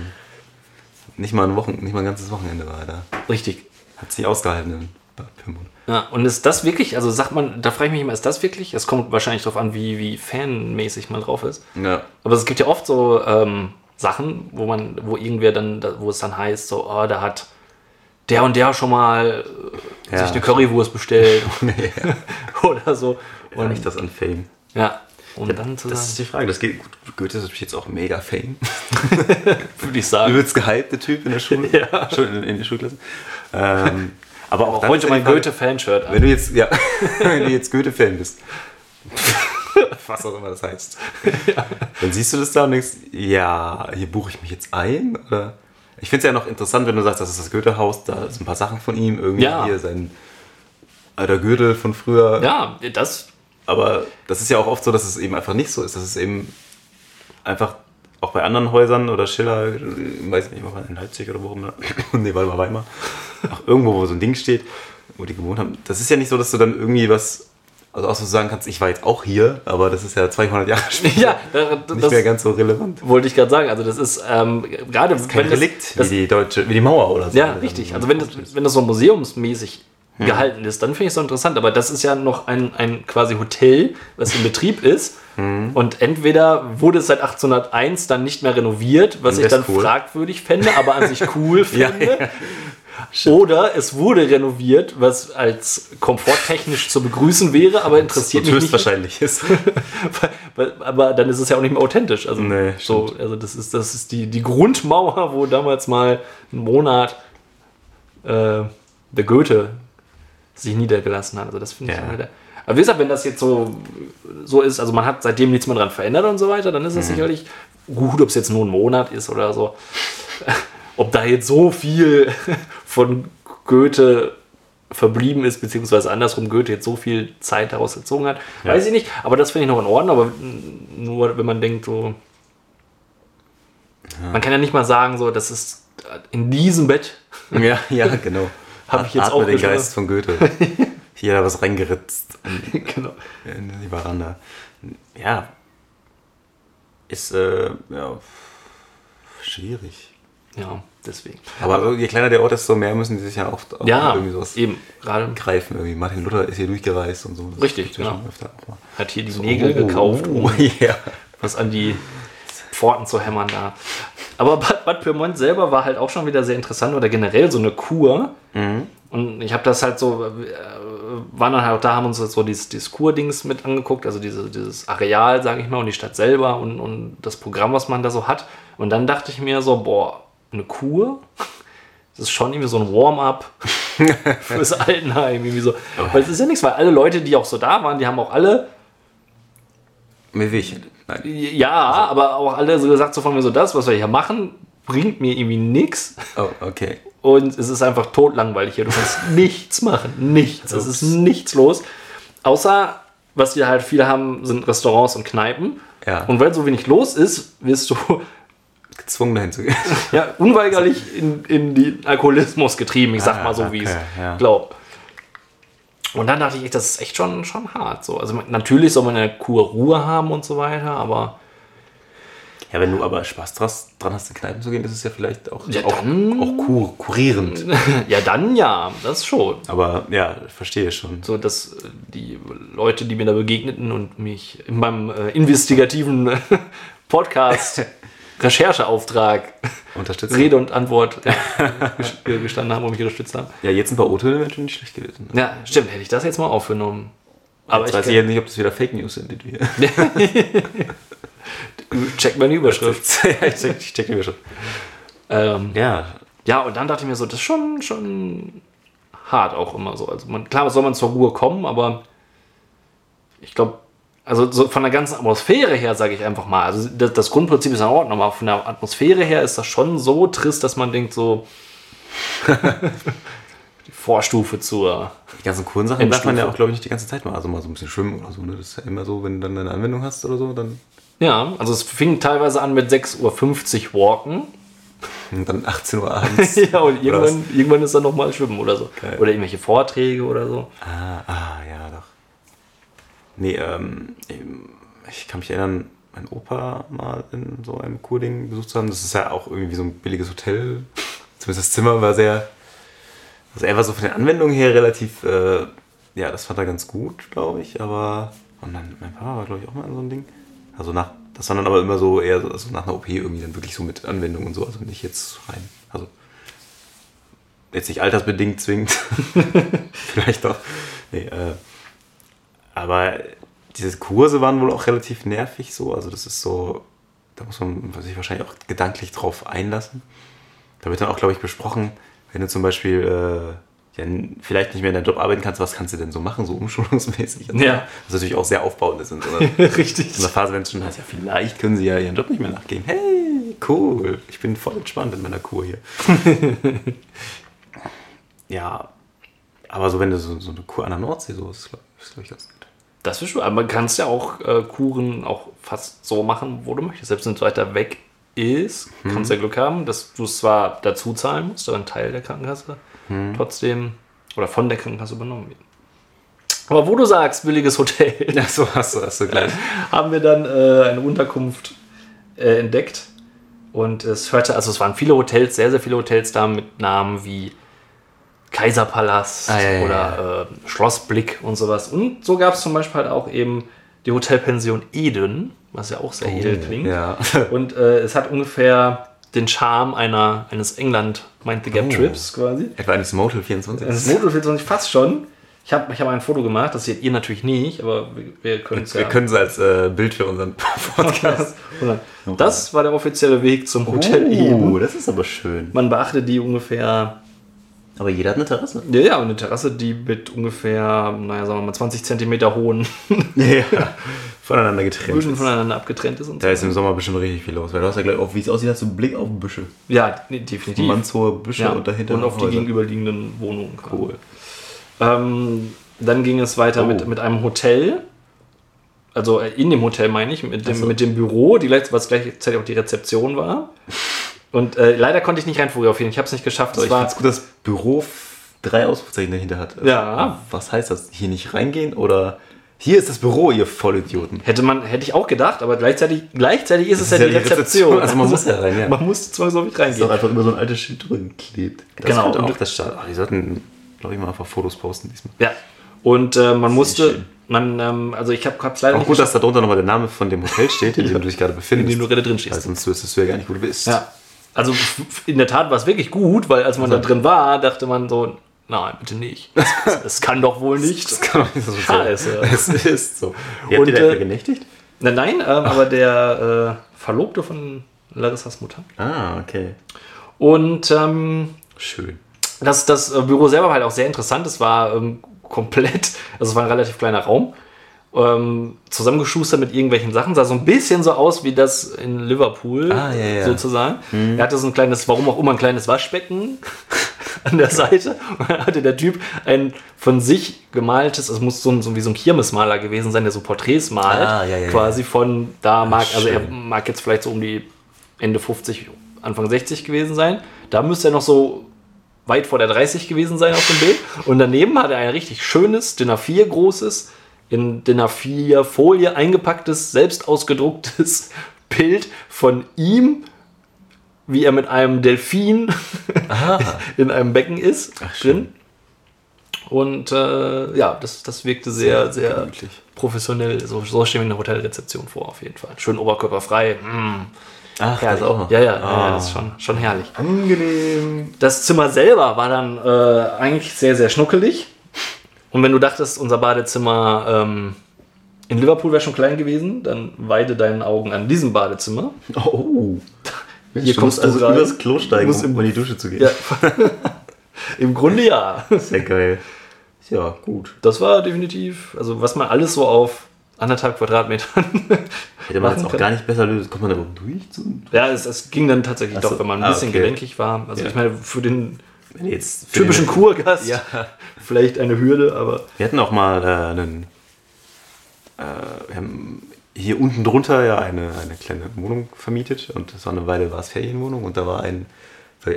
Nicht mal ein Wochen, nicht mal ein ganzes Wochenende war er da. Richtig. Hat sich ausgehalten in Bad Pyrmont. Ja, und ist das wirklich, also sagt man, da frage ich mich immer, ist das wirklich? Es kommt wahrscheinlich darauf an, wie, wie fanmäßig man drauf ist. Ja. Aber es gibt ja oft so ähm, Sachen, wo man, wo irgendwer dann, da- wo es dann heißt, so, oh, da hat der und der schon mal äh, Ja. sich eine Currywurst bestellt oder so. Und nicht das an Fame. Ja. Um dann zu Das sagen, ist die Frage. Das geht, Goethe ist natürlich jetzt auch mega Fame. würde ich sagen. Übelst gehypte Typ in der Schule. Ja. Schul- in, in der Schulklasse. Ähm, aber auch Auch heute ist ja mein Goethe-Fanshirt Wenn du jetzt, ja, wenn du jetzt Goethe-Fan bist. Was auch immer das heißt. Dann siehst du das da und denkst, ja, hier buche ich mich jetzt ein? Oder? Ich finde es ja noch interessant, wenn du sagst, das ist das Goethe-Haus, da sind ein paar Sachen von ihm, irgendwie Ja. hier sein alter Gürtel von früher. Ja, das, Aber das ist ja auch oft so, dass es eben einfach nicht so ist. Dass es eben einfach auch bei anderen Häusern oder Schiller, äh, weiß nicht, war in Leipzig oder warum, nee, warte mal, Weimar, auch irgendwo, wo so ein Ding steht, wo die gewohnt haben. Das ist ja nicht so, dass du dann irgendwie was, also auch so sagen kannst, ich war jetzt auch hier, aber das ist ja 200 Jahre später ja, da- nicht das mehr ganz so relevant. wollte ich gerade sagen. Also das ist ähm, gerade Kein wenn das, Relikt, das, wie die deutsche, wie die Mauer oder so. Ja, richtig. Also wenn das, wenn das so museumsmäßig gehalten ist, dann finde ich es so interessant. Aber das ist ja noch ein, ein quasi Hotel, was in Betrieb ist. Mhm. Und entweder wurde es seit 1801 dann nicht mehr renoviert, was ich dann cool. fragwürdig fände, aber an sich cool Ja, fände. Oder es wurde renoviert, was als komforttechnisch zu begrüßen wäre, aber interessiert mich nicht. höchstwahrscheinlich ist. Aber dann ist es ja auch nicht mehr authentisch. Also, Nee, so, also das ist, das ist die, die Grundmauer, wo damals mal einen Monat äh, der Goethe sich niedergelassen hat. Also das finde ich Ja. immer der. Aber wie gesagt, wenn das jetzt so, so ist, also man hat seitdem nichts mehr dran verändert und so weiter, dann Mhm. ist es sicherlich gut, ob es jetzt nur ein Monat ist oder so. Ob da jetzt so viel von Goethe verblieben ist, beziehungsweise andersrum Goethe jetzt so viel Zeit daraus gezogen hat, weiß ich nicht. Aber das finde ich noch in Ordnung. Aber nur wenn man denkt, so. Man kann ja nicht mal sagen, so, das ist in diesem Bett. Ja, ja, genau. Hab ich jetzt Atme auch den. Geist von Goethe. Hier hat was reingeritzt genau. in die Veranda. Ja. Ist, äh, ja, schwierig. Ja, deswegen. Aber so, je kleiner der Ort ist, so mehr müssen die sich ja oft auch Ja, irgendwie sowas eben. Gerade greifen. Irgendwie. Martin Luther ist hier durchgereist und so. Das Richtig, genau. hat hier die Nägel Oh, gekauft, Oh, um ja. was an die Pforten zu hämmern da. Aber Bad, Bad Pyrmont selber war halt auch schon wieder sehr interessant oder generell so eine Kur. Und ich habe das halt so, äh, waren dann halt auch da, haben uns so dieses, dieses Kur-Dings mit angeguckt, also diese, dieses Areal, sage ich mal, und die Stadt selber und, und das Programm, was man da so hat. Und dann dachte ich mir so, boah, eine Kur? Das ist schon irgendwie so ein Warm-up fürs Altenheim. Irgendwie so. Weil es ist ja nichts, weil alle Leute, die auch so da waren, die haben auch alle Mit Wehchen. Nein. ja, aber auch alle so gesagt so von mir so, das, was wir hier machen, bringt mir irgendwie nichts. Oh, okay. Und es ist einfach totlangweilig hier. Du kannst nichts machen. Nichts. Es ist nichts los. Außer, was wir halt viele haben, sind Restaurants und Kneipen. Ja. Und weil so wenig los ist, wirst du Gezwungen dahin zu gehen. ja, unweigerlich in, in den Alkoholismus getrieben. Ich sag Ah, mal so, wie ich es okay, ja. glaube. Und dann dachte ich, das ist echt schon, schon hart. So. Also natürlich soll man eine Kur Ruhe haben und so weiter, aber Ja, wenn du aber Spaß dran hast, in Kneipen zu gehen, ist es ja vielleicht auch, Ja, auch, dann- auch kur kurierend. ja, dann ja, das schon. Aber ja, verstehe ich schon. So, dass äh, die Leute, die mir da begegneten und mich in meinem äh, investigativen Podcast Rechercheauftrag Unterstützt. Rede und Antwort ja, ges- gestanden haben und mich unterstützt haben. Ja, jetzt ein paar O-Töne wären schon nicht schlecht gewesen. Ne? Ja, stimmt, hätte ich das jetzt mal aufgenommen. Aber Jetzt ich weiß ich ja nicht, ob das wieder Fake News sind, die wir. check meine Überschrift. ja, ich check, ich check die schon. ähm, Ja, ja, und dann dachte ich mir so, das ist schon, schon hart auch immer so. Also man, klar, soll man zur Ruhe kommen, aber ich glaube, also so von der ganzen Atmosphäre her, sage ich einfach mal, also das, das Grundprinzip ist in Ordnung, aber von der Atmosphäre her ist das schon so trist, dass man denkt so, die Vorstufe zur, die ganzen coolen Sachen darf man ja auch, glaube ich, nicht die ganze Zeit machen. Also mal so ein bisschen schwimmen oder so. Ne? Das ist ja immer so, wenn du dann eine Anwendung hast oder so, dann ja, also es fing teilweise an mit 6.50 Uhr Walken. und dann 18 Uhr abends. ja, und irgendwann, irgendwann ist dann nochmal Schwimmen oder so. Geil. Oder irgendwelche Vorträge oder so. Ah, ah, ja, doch. Nee, ähm, ich kann mich erinnern, mein Opa mal in so einem Kurding besucht zu haben. Das ist ja auch irgendwie so ein billiges Hotel. Zumindest das Zimmer war sehr. Also er war so von den Anwendungen her relativ, äh, ja, das fand er ganz gut, glaube ich. Aber. Und dann, mein Papa war, glaube ich, auch mal in so einem Ding. Also nach, das war dann aber immer so eher so, also nach einer OP irgendwie dann wirklich so mit Anwendungen und so, also nicht jetzt rein. Also jetzt nicht altersbedingt zwingend. Vielleicht doch. Nee, äh, aber diese Kurse waren wohl auch relativ nervig so. Also das ist so, da muss man sich wahrscheinlich auch gedanklich drauf einlassen. Da wird dann auch, glaube ich, besprochen, wenn du zum Beispiel äh, ja, vielleicht nicht mehr in deinem Job arbeiten kannst, was kannst du denn so machen, so umschulungsmäßig? und so. Ja. Was natürlich auch sehr aufbauend ist in so einer, Richtig. in so einer Phase, wenn es schon heißt, ja, vielleicht können sie ja ihren Job nicht mehr nachgehen. Hey, cool, ich bin voll entspannt in meiner Kur hier. ja, aber so wenn du so, so eine Kur an der Nordsee so ist, glaube ich, glaub ich ganz gut. Das ist schon, aber man kann es ja auch äh, Kuren auch fast so machen, wo du möchtest. Selbst wenn es weiter weg ist, kannst du ja Glück haben, dass du es zwar dazu zahlen musst, aber ein Teil der Krankenkasse trotzdem oder von der Krankenkasse übernommen wird. Aber wo du sagst, billiges Hotel, Ja, so hast du, hast du gleich. haben wir dann äh, eine Unterkunft äh, entdeckt. Und es hörte, also es waren viele Hotels, sehr, sehr viele Hotels da mit Namen wie Kaiserpalast Ah, ja, oder Äh, Schlossblick und sowas. Und so gab es zum Beispiel halt auch eben die Hotelpension Eden, was ja auch sehr edel klingt. Oh, Ja. Und äh, es hat ungefähr den Charme einer, eines England Mind the Gap Oh. Trips quasi. Etwa eines Motel 24. Das Motel 24 fast schon. Ich habe ich hab ein Foto gemacht, das seht ihr natürlich nicht, aber wir, können es ja. Wir können es als äh, Bild für unseren Podcast. Das war der offizielle Weg zum Hotel Eden. Oh, das ist aber schön. Man beachtet die ungefähr, Aber jeder hat eine Terrasse. ja, ja, eine Terrasse, die mit ungefähr, naja, sagen wir mal 20 Zentimeter hohen Ja. Voneinander getrennt. Böden voneinander abgetrennt ist. Und Da so. ist im Sommer bestimmt richtig viel los, weil du hast ja gleich, wie es aussieht, hast du einen Blick auf Büsche. Ja, nee, definitiv. Mannshohe Büsche ja. und dahinter und auf die Häuser. gegenüberliegenden Wohnungen. Cool. Ähm, dann ging es weiter Oh. mit, mit einem Hotel. Also äh, in dem Hotel meine ich, mit dem, so. mit dem Büro, die, was gleichzeitig auch die Rezeption war. Und äh, leider konnte ich nicht rein fotografieren, ich habe es nicht geschafft. Es ich war, finde es gut, dass das Büro drei Ausrufezeichen dahinter hat. Also, Ja. Was heißt das? Hier nicht reingehen oder hier ist das Büro, ihr Vollidioten. hätte, man, hätte ich auch gedacht, aber gleichzeitig, gleichzeitig ist es ja die Rezeption. Also man muss ja rein, ja. Man muss zwangsläufig Ist doch reingehen. einfach über so ein altes Schild drin klebt. Das Genau. Und- auch das Start. Oh, die sollten, glaube ich, mal einfach Fotos posten diesmal. Ja. Und äh, man musste, man, ähm, also ich habe es leider Auch nicht gut, dass da drunter nochmal der Name von dem Hotel steht, in dem du dich gerade befindest. In dem du gerade drin stehst. Weil sonst wüsstest du ja gar nicht, wo du bist. Ja. Also in der Tat war es wirklich gut, weil als man da drin war, dachte man so, nein, bitte nicht. Das kann doch wohl nicht. Das kann doch nicht so sein. Es ist so. Wie habt ihr da äh, genächtigt? Nein, nein, ähm, aber der äh, Verlobte von Larissas Mutter. Ah, okay. Und ähm, Schön. das, das äh, Büro selber war halt auch sehr interessant. Es war ähm, komplett, also es war ein relativ kleiner Raum, ähm, zusammengeschustert mit irgendwelchen Sachen. Sah so ein bisschen so aus wie das in Liverpool, Ah, ja, ja. sozusagen. Er hatte so ein kleines, warum auch immer, ein kleines Waschbecken an der Seite. Und dann hatte der Typ ein von sich gemaltes, es muss so, ein, so wie so ein Kirmesmaler gewesen sein, der so Porträts malt, Ah, ja, quasi von da mag, also er mag jetzt vielleicht so um die Ende 50, Anfang 60 gewesen sein. Da müsste er noch so weit vor der 30 gewesen sein auf dem Bild. Und daneben hat er ein richtig schönes, DIN A4 großes, in DIN A4 Folie eingepacktes, selbst ausgedrucktes Bild von ihm, wie er mit einem Delfin in einem Becken ist, drin. Und äh, ja, das, das wirkte sehr, sehr, gemütlich. professionell. So, so stehen wir in der Hotelrezeption vor, auf jeden Fall. Schön oberkörperfrei. Mm, Ach, herrlich. das auch noch. Ja, ja, ja, Ah. ja, das ist schon, schon herrlich. Angenehm. Das Zimmer selber war dann äh, eigentlich sehr, sehr schnuckelig. Und wenn du dachtest, unser Badezimmer ähm, in Liverpool wäre schon klein gewesen, dann weide deinen Augen an diesem Badezimmer. Oh. Hier du kommst also rein. übers Klo steigen, um im- in die Dusche zu gehen. Ja. Im Grunde ja. Sehr geil. Ja, gut. Das war definitiv, also was man alles so auf anderthalb Quadratmetern. Hätte man jetzt auch kann. gar nicht besser lösen. Kommt man da überhaupt durch? Zu, ja, es, es ging dann tatsächlich so. doch, wenn man ein Ah, bisschen okay. gelenkig war. Also Ja. ich meine, für den wenn jetzt typischen Kurgast Ja. vielleicht eine Hürde, aber Wir hatten auch mal äh, einen. Äh, wir haben hier unten drunter ja eine, eine kleine Wohnung vermietet und das war eine Weile war es Ferienwohnung und da war ein.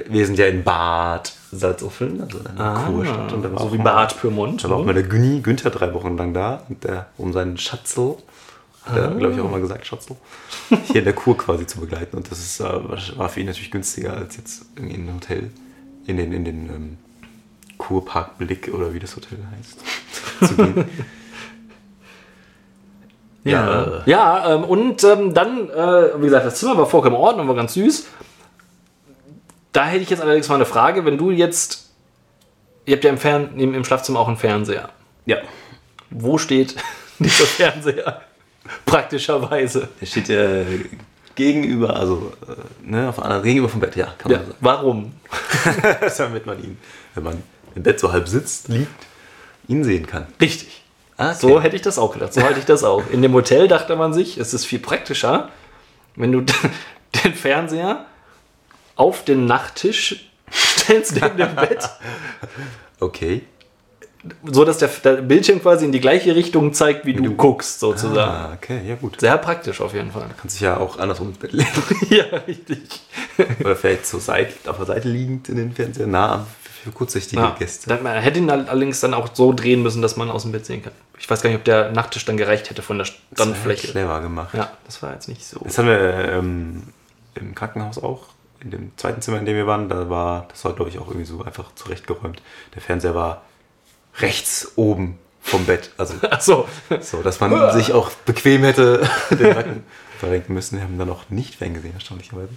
Wir sind ja in Bad Salzuffeln, also in einer Kurstadt. Und da war Ah, so auch wie mal- Bad Pyrmont. Da war auch mal der Günni, Günther drei Wochen lang da, und der, um seinen Schatzel, hat er, glaube ich, auch immer gesagt, Schatzel, hier in der Kur quasi zu begleiten. Und das ist, äh, war für ihn natürlich günstiger, als jetzt irgendwie in ein Hotel, in den, in den ähm, Kurpark Blick oder wie das Hotel heißt, zu gehen. Ja, ja ähm, und ähm, dann, äh, wie gesagt, das Zimmer war vollkommen in Ordnung, war ganz süß. Da hätte ich jetzt allerdings mal eine Frage, wenn du jetzt, ihr habt ja im, Fern im, im Schlafzimmer auch einen Fernseher. Ja. Wo steht dieser Fernseher. Praktischerweise. Der steht ja gegenüber, also äh, ne, auf einer gegenüber vom Bett, ja, kann Ja, man sagen. warum? Damit man ihn, wenn man im Bett so halb sitzt, liegt, ihn sehen kann. Richtig. Ah, okay. So hätte ich das auch gedacht. So halte ich das auch. In dem Hotel dachte man sich, es ist viel praktischer, wenn du den Fernseher auf den Nachttisch stellst neben dem Bett, Okay. So dass der, der Bildschirm quasi in die gleiche Richtung zeigt, wie du, guckst, sozusagen. Ah, okay, ja gut. Sehr praktisch auf jeden Fall. Kannst dich ja auch andersrum ins Bett legen. ja, richtig. Oder vielleicht zur Seite, auf der Seite liegend in den Fernseher, nah am- für kurzsichtige Ja, Gäste. dann, man hätte ihn allerdings dann auch so drehen müssen, dass man aus dem Bett sehen kann. Ich weiß gar nicht, ob der Nachttisch dann gereicht hätte von der Standfläche. Clever gemacht. Ja, das war jetzt nicht so. Das haben wir ähm, im Krankenhaus auch. In dem zweiten Zimmer, in dem wir waren, da war, das war glaube ich auch irgendwie so einfach zurechtgeräumt. Der Fernseher war rechts oben vom Bett. Also Ach so. so, dass man sich auch bequem hätte den Nacken verrenken müssen. Wir haben dann auch nicht ferngesehen, erstaunlicherweise.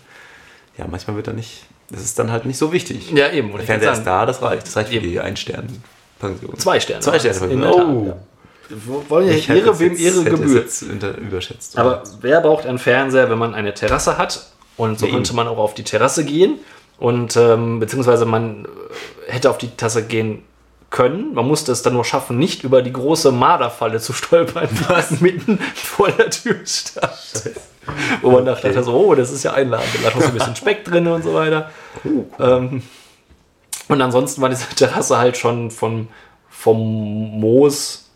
Ja, manchmal wird da nicht, das ist dann halt nicht so wichtig. Ja, eben. Der Fernseher ist da, das reicht. Das reicht für Eben. die Ein-Sterne-Pension. Zwei Sterne. Zwei Sterne. Tat, Oh. ja. Wir wollen ja Ich es wem jetzt unter, überschätzt. Aber wer braucht einen Fernseher, wenn man eine Terrasse hat? Und so Ja, könnte eben. man auch auf die Terrasse gehen. Und ähm, beziehungsweise man hätte auf die Terrasse gehen können. Man musste es dann nur schaffen, nicht über die große Marderfalle zu stolpern, die mitten vor der Tür stand. Wo man dachte, Okay. so, oh, das ist ja einladend. Da noch so ein bisschen Speck drin und so weiter. ähm, und ansonsten war diese Terrasse halt schon von, vom Moos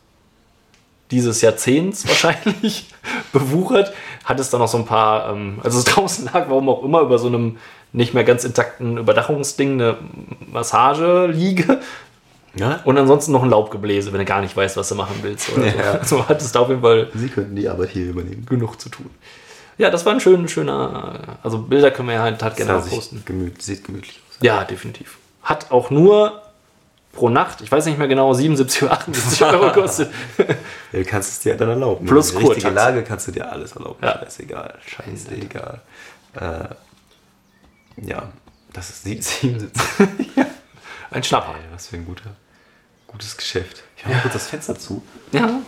dieses Jahrzehnts wahrscheinlich bewuchert. Hat es dann noch so ein paar, ähm, also es draußen lag, warum auch immer, über so einem nicht mehr ganz intakten Überdachungsding eine Massageliege ja? und ansonsten noch ein Laubgebläse, wenn du gar nicht weißt, was du machen willst. Oder so. Ja. Also hat es da auf jeden Fall Sie könnten die Arbeit hier übernehmen. genug zu tun. Ja, das war ein schön, schöner, also Bilder können wir ja halt, halt gerne Ja, posten. gemüt, sieht gemütlich aus. Ja, definitiv. Hat auch nur pro Nacht, ich weiß nicht mehr genau, 77 oder 78 Euro kostet. Ja, du kannst es dir dann erlauben. Plus In der richtigen Kurtaxe. Lage kannst du dir alles erlauben. Ja. Scheißegal. Scheißegal. Äh, ja, das ist sie- 77. Ein Schnapper. Was für ein guter, gutes Geschäft. Ich mache mal kurz das Fenster zu. Ja.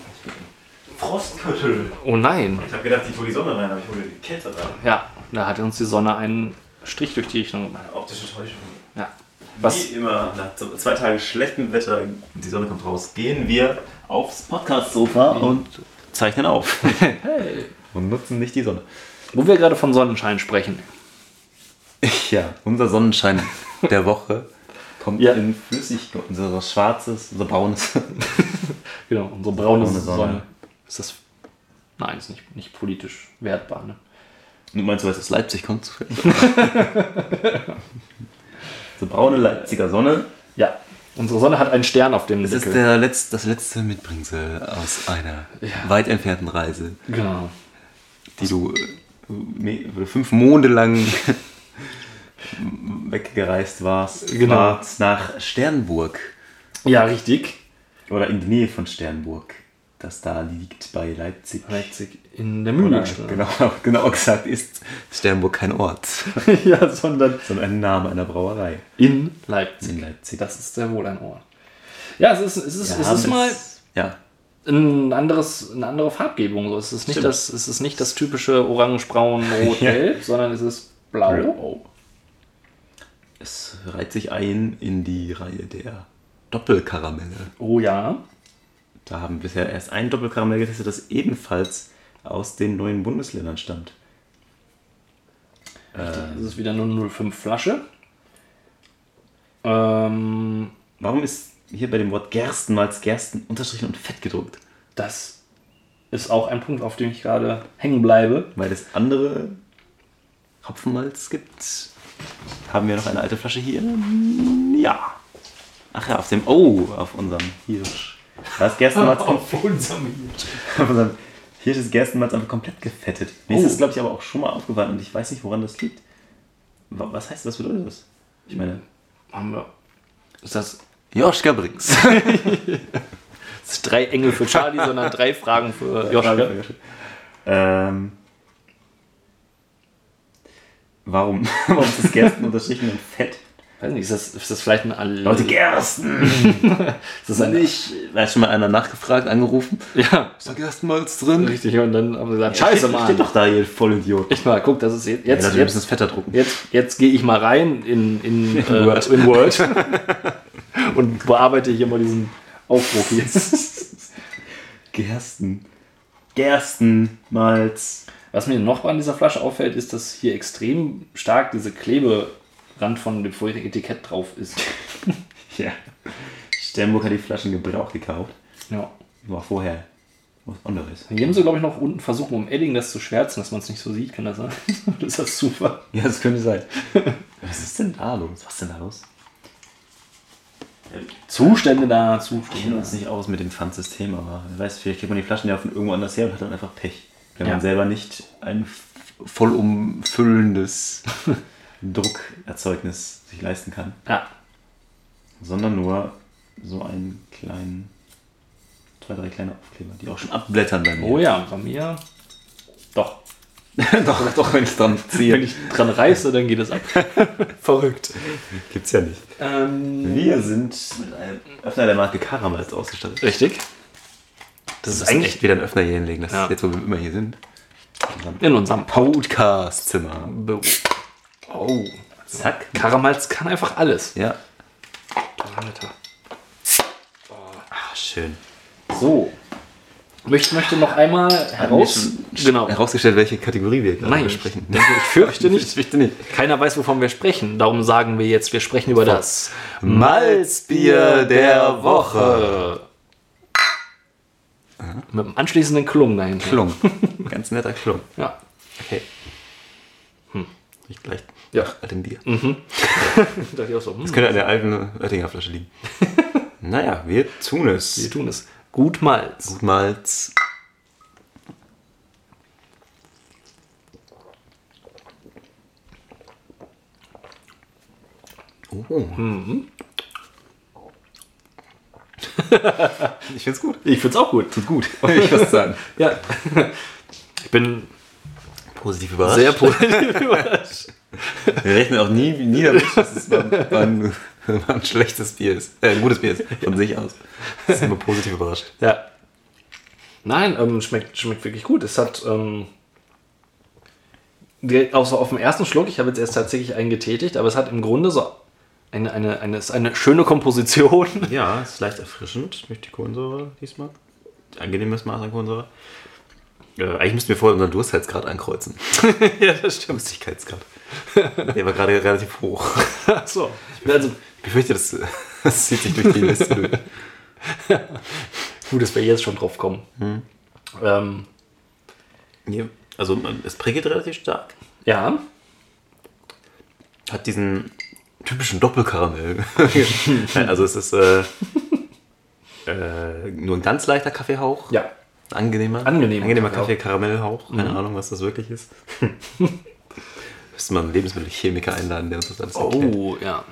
Frostköttel. Oh nein. Ich habe gedacht, ich hole die Sonne rein, aber ich hole die Kälte rein. Ja, da hat uns die Sonne einen Strich durch die Rechnung gemacht. Optische Täuschung. Ja. Was? Wie immer, nach zwei Tagen schlechtem Wetter, die Sonne kommt raus, gehen wir aufs Podcast-Sofa und zeichnen auf. Hey. Und nutzen nicht die Sonne. Wo wir gerade von Sonnenschein sprechen. Ja, unser Sonnenschein der Woche kommt Ja. in flüssig, unser schwarzes, unser braunes. Genau, unsere braune Braune Sonne. Sonne. Ist das. Nein, ist nicht, nicht politisch wertbar. Ne? Du meinst, du weißt, dass Leipzig kommt? so braune Leipziger Sonne. Ja. Unsere Sonne hat einen Stern auf dem Das ist Deckel. der letzt, das letzte Mitbringsel aus einer weit entfernten Reise, Genau. die du äh, du fünf Monde lang weggereist warst. Genau. warst nach Sternburg. Ja, richtig. Oder in die Nähe von Sternburg. Das da liegt bei Leipzig. Leipzig in der Mühlenstraße. genau, genau gesagt ist Sternburg kein Ort, ja, sondern sondern ein Name einer Brauerei in Leipzig. in Leipzig. Das ist sehr wohl ein Ort. Ja, es ist, es ist, Wir es ist mal Ja, ein anderes, eine andere Farbgebung. So. Es, ist nicht Stimmt. das, es ist nicht das typische Orange, Braun, Rot, Ja. Gelb, sondern es ist Blau. Blau. Es reiht sich ein in die Reihe der Doppelkaramelle. Oh ja. Da haben wir bisher erst ein Doppelkaramell getestet, das ebenfalls aus den neuen Bundesländern stammt. Das ist wieder nur 05 Flasche. Ähm, Warum ist hier bei dem Wort Gerstenmalz Gersten unterstrichen und fett gedruckt? das ist auch ein Punkt, auf dem ich gerade hängen bleibe. Weil es andere Hopfenmalz gibt. Haben wir noch eine alte Flasche hier? Ja. Ach ja, auf dem. Oh, auf unserem Hirsch. Da ist Gerstenmalz. Auf unserem auf unserem Hirsch ist Gerstenmalz einfach komplett gefettet. Mir ist Oh. das, glaube ich, aber auch schon mal aufgefallen und ich weiß nicht, woran das liegt. Wa- Was heißt das? Was bedeutet das? Ich meine. haben wir. Ist das, Joschka Brings. das ist drei Engel für Charlie, sondern drei Fragen für Joschka? ähm, warum? warum ist das Gersten unterstrichen und fett? Weiß nicht, ist das, ist das vielleicht ein Al Leute, Gersten! ist das ein, Nicht. Da hat schon mal einer nachgefragt, angerufen. Ja, Ist da Gerstenmalz drin? richtig. Und dann haben sie gesagt, scheiße, steht, Mann. Steht doch da, ihr Vollidiot. Ich mal, guck, das ist jetzt, Ja, jetzt, Leute, wir müssen es jetzt, fetter drucken. jetzt, jetzt gehe ich mal rein in, in, äh, Word. in Word und bearbeite hier mal diesen Aufbruch hier. Gersten. Gerstenmalz. Was mir noch an dieser Flasche auffällt, ist, dass hier extrem stark diese Kleberand von dem vorherigen Etikett drauf ist. Ja. Sternburg hat die Flaschen gebraucht gekauft. Ja. War vorher was anderes. Hier haben sie, glaube ich, noch unten versucht, um Edding das zu schwärzen, dass man es nicht so sieht. Kann das sein? Oder ist das Zufall? Ja, das könnte sein. Was ist denn da los? Was ist denn da los? Zustände da, Wir kennen Zustände. uns nicht aus mit dem Pfandsystem, aber wer weiß, vielleicht kriegt man die Flaschen ja von irgendwo anders her und hat dann einfach Pech. Wenn Ja. man selber nicht ein vollumfüllendes Druckerzeugnis sich leisten kann, Ja, sondern nur so einen kleinen, zwei, drei kleine Aufkleber, die auch schon abblättern bei mir. oh ja, bei mir. Doch. doch, doch, wenn ich dran ziehe. Wenn ich dran reiße, dann geht es ab. verrückt. Gibt's ja nicht. Ähm, Wir sind mit einem Öffner der Marke Karamals ausgestattet. richtig. Das ist Das ist eigentlich echt wieder ein Öffner hier hinlegen. Das Ja. ist jetzt, wo wir immer hier sind. in unserem Podcast-Zimmer. Oh. Zack. Karamals kann einfach alles. Ja. Alter. Ah, schön. So. Ich möchte noch einmal heraus. Genau. herausgestellt, welche Kategorie wir gerade Nein, besprechen. ich fürchte nicht. Ich fürchte nicht. Keiner weiß, wovon wir sprechen. Darum sagen wir jetzt, wir sprechen über das Malzbier der Woche. Mit dem anschließenden Klung dahinter. Klung. Ganz netter Klung. Ja. Okay. Riecht gleich Ja. nach altem Bier. Dachte ich auch so. Hm, Das könnte an der alten Oettinger Flasche liegen. naja, wir tun es. wir tun es. Gut Malz. Gut Malz. Ich find's gut. Ich find's auch gut. Tut gut. Ich muss sagen. Ja. Ich bin Positiv überrascht. sehr positiv überrascht. Wir rechnen auch nie, nie damit, dass es mal, mal, ein, mal ein schlechtes Bier ist. Äh, ein gutes Bier ist. Von sich aus. Das ist immer positiv überrascht. Ja. Nein, ähm, schmeckt, schmeckt wirklich gut. Es hat, ähm, auch so auf dem ersten Schluck, ich habe jetzt erst tatsächlich einen getätigt, aber es hat im Grunde so eine, eine, eine, ist eine schöne Komposition. Ja, ist leicht erfrischend durch die Kohlensäure diesmal. Angenehmes Maß an Kohlensäure. Äh, eigentlich müssten wir vorher unseren Durstheitsgrad ankreuzen. ja, das stimmt. Durstigkeitsgrad. Der war gerade relativ hoch. Ach so. Also, Ich befürchte, das, das zieht sich durch die Liste durch. gut, dass wir jetzt schon drauf kommen. Ähm, Hier, also es prickelt relativ stark. ja, Hat diesen typischen Doppelkaramell. Also es ist äh, äh, nur ein ganz leichter Kaffeehauch. ja. Angenehmer. Angenehmer Angenehmer Kaffeehauch. Kaffee-Karamellhauch. Keine Ahnung, was das wirklich ist. Müsste man einen Lebensmittelchemiker einladen, der uns das alles erklärt. Oh, ja.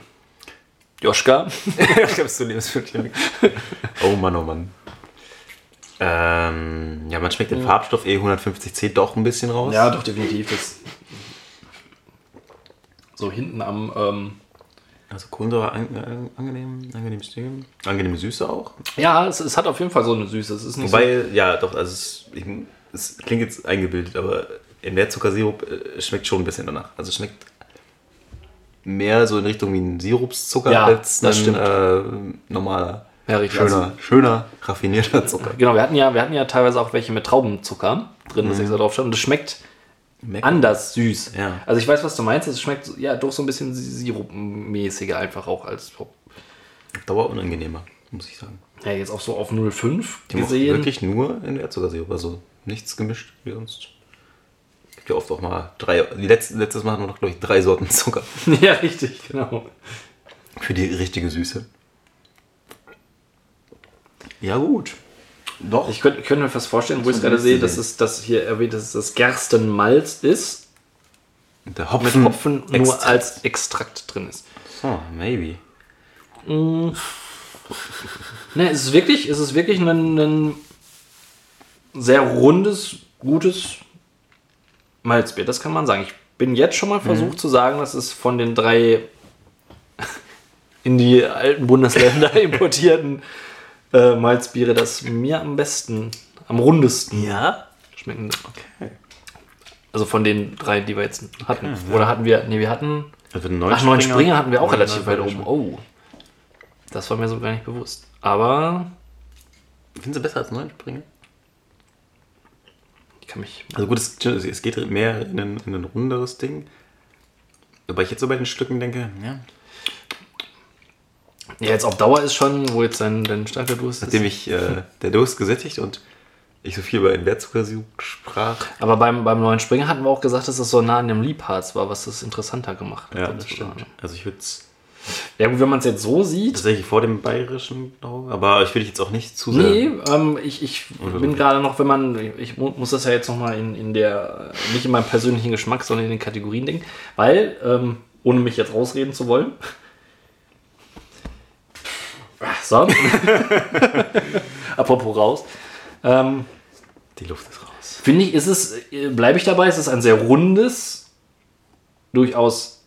Joschka. ich hab's zu Lebensmittelchemiker. oh Mann, oh Mann. Ähm, ja, man schmeckt den Farbstoff E150C doch ein bisschen raus. Ja, doch, definitiv. Das so hinten am, ähm, Also Kohlensäure an, an, angenehm, angenehm, Ding. angenehme Süße auch. ja, es, es hat auf jeden Fall so eine Süße. Es ist nicht Wobei, ja, doch, also es, ich, es klingt jetzt eingebildet, aber in der Zuckersirup äh, schmeckt schon ein bisschen danach. Also es schmeckt mehr so in Richtung wie ein Sirupszucker Ja, als das ein stimmt. äh, normaler, so, ja, richtig. schöner, schöner, raffinierter Zucker. Also, genau, wir hatten, ja, wir hatten ja teilweise auch welche mit Traubenzucker drin, das extra drauf stand. Und das schmeckt Merkt- anders süß. Ja. Also ich weiß, was du meinst. Es schmeckt ja doch so ein bisschen sirupmäßiger einfach auch als Auf Dauer unangenehmer, muss ich sagen. ja, jetzt auch so auf 0,5 Die gesehen. wirklich nur in der Zuckersirup, also nichts gemischt wie sonst. Gibt ja oft auch mal drei, die letzte, letztes Mal hatten wir noch, glaube ich, drei Sorten Zucker ja, richtig, genau. für die richtige Süße. Ja gut. Doch. Ich könnte, könnte mir fast vorstellen, wo ich es gerade sehe, dass es das hier erwähnt, dass es das Gerstenmalz ist, der mit Hopfen, Hopfen nur als Extrakt drin ist. So, maybe. Ne, es ist wirklich, es ist wirklich ein, ein sehr rundes, gutes Malzbier, das kann man sagen. Ich bin jetzt schon mal versucht zu sagen, dass es von den drei in die alten Bundesländer importierten äh, Malzbiere das mir am besten, am rundesten Ja? schmecken. Also von den drei, die wir jetzt hatten. Oder hatten wir, nee, wir hatten, Also einen ach, neun Springer hatten wir auch Ja, relativ weit neun oben. Oh, das war mir so gar nicht bewusst. Aber Finden Sie besser als neun Springer? ich kann mich, Also gut, es, es geht mehr in ein, in ein runderes Ding. Wobei ich jetzt so bei den Stücken denke, ja, ja jetzt auf Dauer ist schon, wo jetzt dein, dein starker Durst ist. nachdem ich äh, der Durst gesättigt und ich so viel über den Wertzuckersirup sprach. Aber beim, beim neuen Springer hatten wir auch gesagt, dass das so nah an dem Liebharz war, was das interessanter gemacht hat. Ja, das stimmt. war. Also ich würde es Ja gut, wenn man es jetzt so sieht, tatsächlich vor dem bayerischen, glaube aber ich will jetzt auch nicht zu sehr. Nee, ähm, ich, ich bin gerade noch, wenn man, ich mu- muss das ja jetzt nochmal in, in der, nicht in meinem persönlichen Geschmack, sondern in den Kategorien denken, weil, ähm, ohne mich jetzt rausreden zu wollen, so, apropos raus, ähm, Die Luft ist raus. finde ich, ist es, bleibe ich dabei, es ist ein sehr rundes, durchaus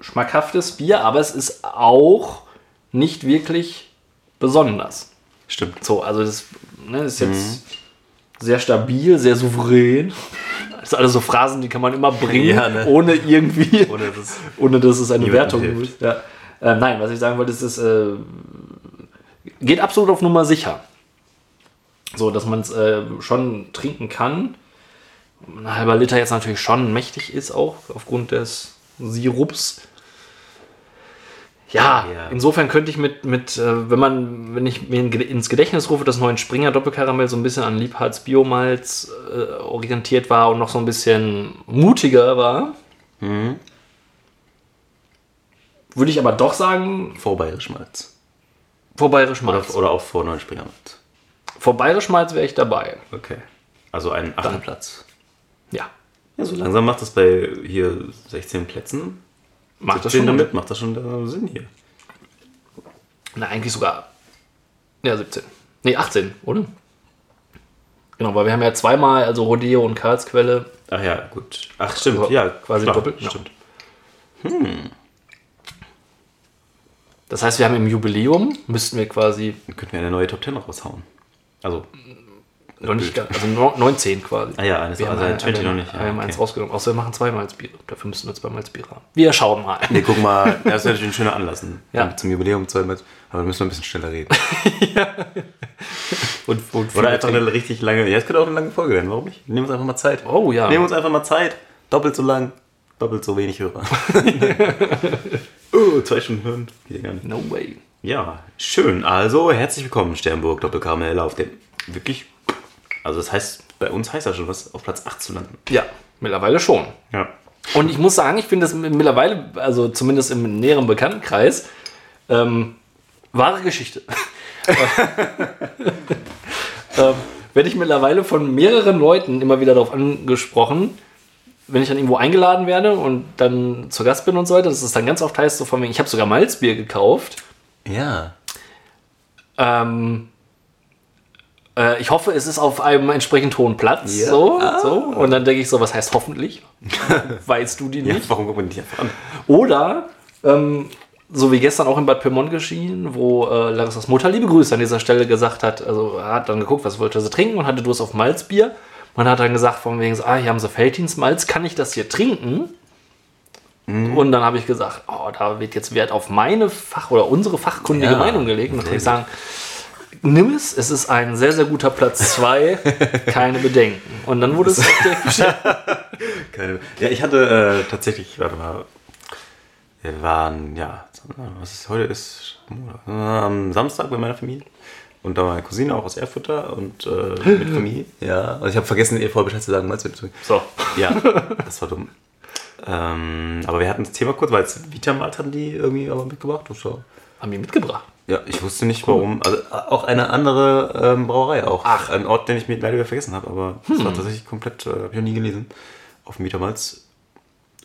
schmackhaftes Bier, aber es ist auch nicht wirklich besonders. Stimmt. So, also das ne, ist jetzt sehr stabil, sehr souverän. Das sind alles so Phrasen, die kann man immer bringen, Ja, ne? ohne irgendwie, Oder das ohne dass es eine Wertung ist. Ja. Äh, nein, was ich sagen wollte, ist, es äh, geht absolut auf Nummer sicher. So, dass man es äh, schon trinken kann. Ein halber Liter jetzt natürlich schon mächtig ist, auch aufgrund des Sirups. Ja, Ja. insofern könnte ich mit, mit äh, wenn man, wenn ich mir ins Gedächtnis rufe, dass neuen Springer Doppelkaramell so ein bisschen an Liebharz Biomalz äh, orientiert war und noch so ein bisschen mutiger war, würde ich aber doch sagen, vor bayerisch Malz. vor Bayerisch Oder, Malz. oder auch vor neun Springer Malz. Vor Bayerisch Malz wäre ich dabei. Okay. Also ein achter Platz. Ja. Ja, so langsam macht das bei hier 16 Plätzen. Macht das 17 schon damit, macht das schon Sinn hier. Na, eigentlich sogar. Ja, 17. Nee, 18, oder? Genau, weil wir haben ja zweimal, also Rodeo und Karlsquelle. Ach ja, gut. Ach, stimmt, Also ja. quasi klar, doppelt, ja. Stimmt. Das heißt, wir haben im Jubiläum, müssten wir quasi Dann könnten wir eine neue Top 10 raushauen. Also, noch nicht, ganz- also no- 19 quasi. ah ja, eines Wir haben, also ein, 20 wir noch nicht. wir haben Ja, eins okay. rausgenommen. Außer wir machen zwei Malzbiere. Dafür müssten wir zwei Malzbiere haben. Wir schauen mal. Nee, guck mal, das ist natürlich ein schöner Anlass. Ja. Ja. Zum Jubiläum zweimal. Aber wir müssen noch ein bisschen schneller reden. Und, und Oder einfach eine richtig lange. Ja, es könnte auch eine lange Folge werden. Warum nicht? Nehmen uns einfach mal Zeit. Oh ja. Nehmen uns einfach mal Zeit. Doppelt so lang, doppelt so wenig Hörer. oh, zwei Stunden hören. Geht gar nicht. No way. Ja, schön. Also, herzlich willkommen, Sternburg Doppelkaramell auf dem wirklich. Also, das heißt, bei uns heißt das schon was, auf Platz 8 zu landen. Ja, mittlerweile schon. Ja. Und ich muss sagen, ich finde das mittlerweile, also zumindest im näheren Bekanntenkreis, ähm, wahre Geschichte. ähm, werde ich mittlerweile von mehreren Leuten immer wieder darauf angesprochen, wenn ich dann irgendwo eingeladen werde und dann zu Gast bin und so weiter, dass es dann ganz oft heißt, so von wegen, ich habe sogar Malzbier gekauft. Ja. Ähm, äh, ich hoffe, es ist auf einem entsprechend hohen Platz. Ja. So, Ah. so. Und dann denke ich so, was heißt hoffentlich? weißt du die ja. nicht? Warum gucken wir nicht einfach an? Oder, ähm, so wie gestern auch in Bad Pyrmont geschehen, wo äh, Larissas Mutter liebe Grüße an dieser Stelle gesagt hat, also er hat dann geguckt, was wollte sie trinken und hatte Durst auf Malzbier. Man hat dann gesagt, von wegen, so, ah, hier haben sie Feltins Malz, kann ich das hier trinken? Und dann habe ich gesagt, oh, da wird jetzt Wert auf meine Fach- oder unsere fachkundige Ja, Meinung gelegt. Und dann ich sagen, nimm es, es ist ein sehr, sehr guter Platz 2, keine Bedenken. Und dann wurde es. Keine. Ja, ich hatte äh, tatsächlich, warte mal, wir waren, ja, was ist heute ist, am Samstag bei meiner Familie. Und da war meine Cousine auch aus Erfurter und äh, mit Familie. Ja, und ich habe vergessen, ihr vorher Bescheid zu sagen, Malz mit So. Ja, das war dumm. Ähm, aber wir hatten das Thema kurz, weil es Vitamat hatten die irgendwie aber mitgebracht. Und so. Haben die mitgebracht. Ja, ich wusste nicht warum. Also auch eine andere ähm, Brauerei auch. Ach. Ein Ort, den ich mir leider wieder vergessen habe, aber das war tatsächlich komplett, äh, habe ich noch nie gelesen. Auf dem Vitamalz.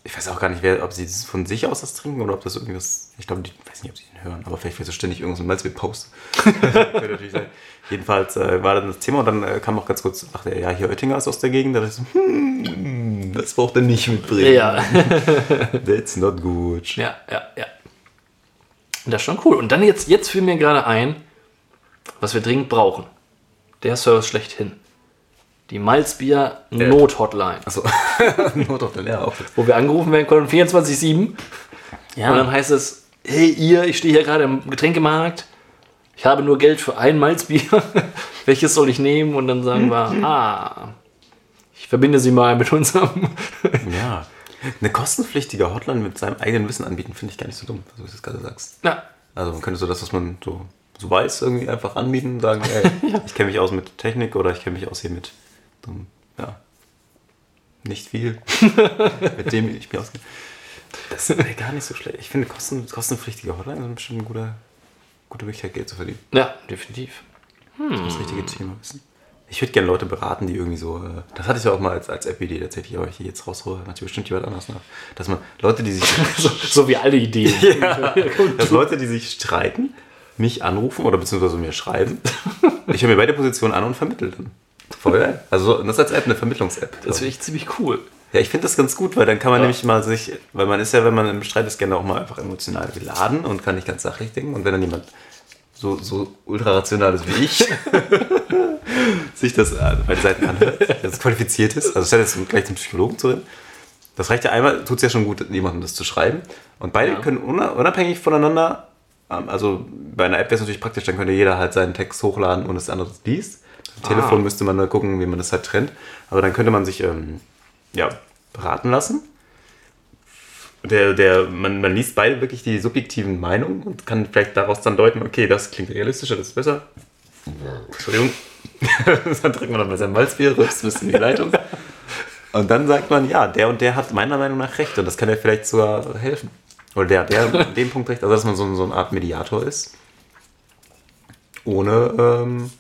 Ich weiß auch gar nicht, wer, ob sie von sich aus das trinken oder ob das irgendwas. Ich glaube, ich weiß nicht, ob sie den hören, aber vielleicht wird so ständig irgendwas mit Malz mit Post. Könnte natürlich sein. Jedenfalls äh, war dann das Thema und dann äh, kam auch ganz kurz, dachte er, ja, hier Oettinger ist aus der Gegend. Da dachte ich so, hm, das braucht er nicht mitbringen. Ja. That's not good. Ja, ja, ja. Das ist schon cool. Und dann jetzt, jetzt fiel mir gerade ein, was wir dringend brauchen. Der Service schlechthin. Die Malzbier Not-Hotline. Achso, nur doch der auch. Wo wir angerufen werden konnten, 24-7. Ja. Und dann heißt es, hey ihr, ich stehe hier gerade im Getränkemarkt. Ich habe nur Geld für ein Malzbier. Welches soll ich nehmen? Und dann sagen wir, ah, ich verbinde sie mal mit unserem. ja. Eine kostenpflichtige Hotline mit seinem eigenen Wissen anbieten, finde ich gar nicht so dumm, so wie du es gerade sagst. ja, Also man könnte so das, was man so, so weiß, irgendwie einfach anbieten und sagen, ey, ich kenne mich aus mit Technik oder ich kenne mich aus hier mit einem, ja, nicht viel. mit dem ich mich auskenne. Das wäre gar nicht so schlecht. Ich finde kosten, kostenpflichtige Hotline sind bestimmt eine gute, gute Möglichkeit, Geld zu verdienen. ja, definitiv. Das richtige Thema wissen. Ich würde gerne Leute beraten, die irgendwie so, äh, das hatte ich ja auch mal als, als App-Idee tatsächlich, aber ich hier jetzt raushole, natürlich bestimmt jemand anders nach. Dass man Leute, die sich So, so wie alle Ideen. dass Leute, die sich streiten, mich anrufen oder beziehungsweise mir schreiben. Ich höre mir beide Positionen an und vermittle dann. Voll geil. Also das ist als App eine Vermittlungs-App. Das finde ich ziemlich cool. Ja, ich finde das ganz gut, weil dann kann man nämlich mal sich, weil man ist ja, wenn man im Streit ist, gerne auch mal einfach emotional geladen und kann nicht ganz sachlich denken. Und wenn dann jemand so, so ultra rational ist wie ich, sich das äh, beide Seiten anhört, das qualifiziert ist, also statt jetzt gleich zum Psychologen zu reden, das reicht ja einmal, tut es ja schon gut, jemandem das zu schreiben. Und beide Ja. können una- unabhängig voneinander, ähm, also bei einer App wäre es natürlich praktisch, dann könnte jeder halt seinen Text hochladen und das andere liest. Am Telefon müsste man nur gucken, wie man das halt trennt. Aber dann könnte man sich ähm, ja, beraten lassen. Der, der, man, man liest beide wirklich die subjektiven Meinungen und kann vielleicht daraus dann deuten, okay, das klingt realistischer, das ist besser. Entschuldigung. dann trinkt man dann mal sein Malzbier, rübst ein bisschen in die Leitung. Und dann sagt man, ja, der und der hat meiner Meinung nach recht und das kann ja vielleicht sogar helfen. Oder der, der an dem Punkt recht, also dass man so, so eine Art Mediator ist. Ohne ähm,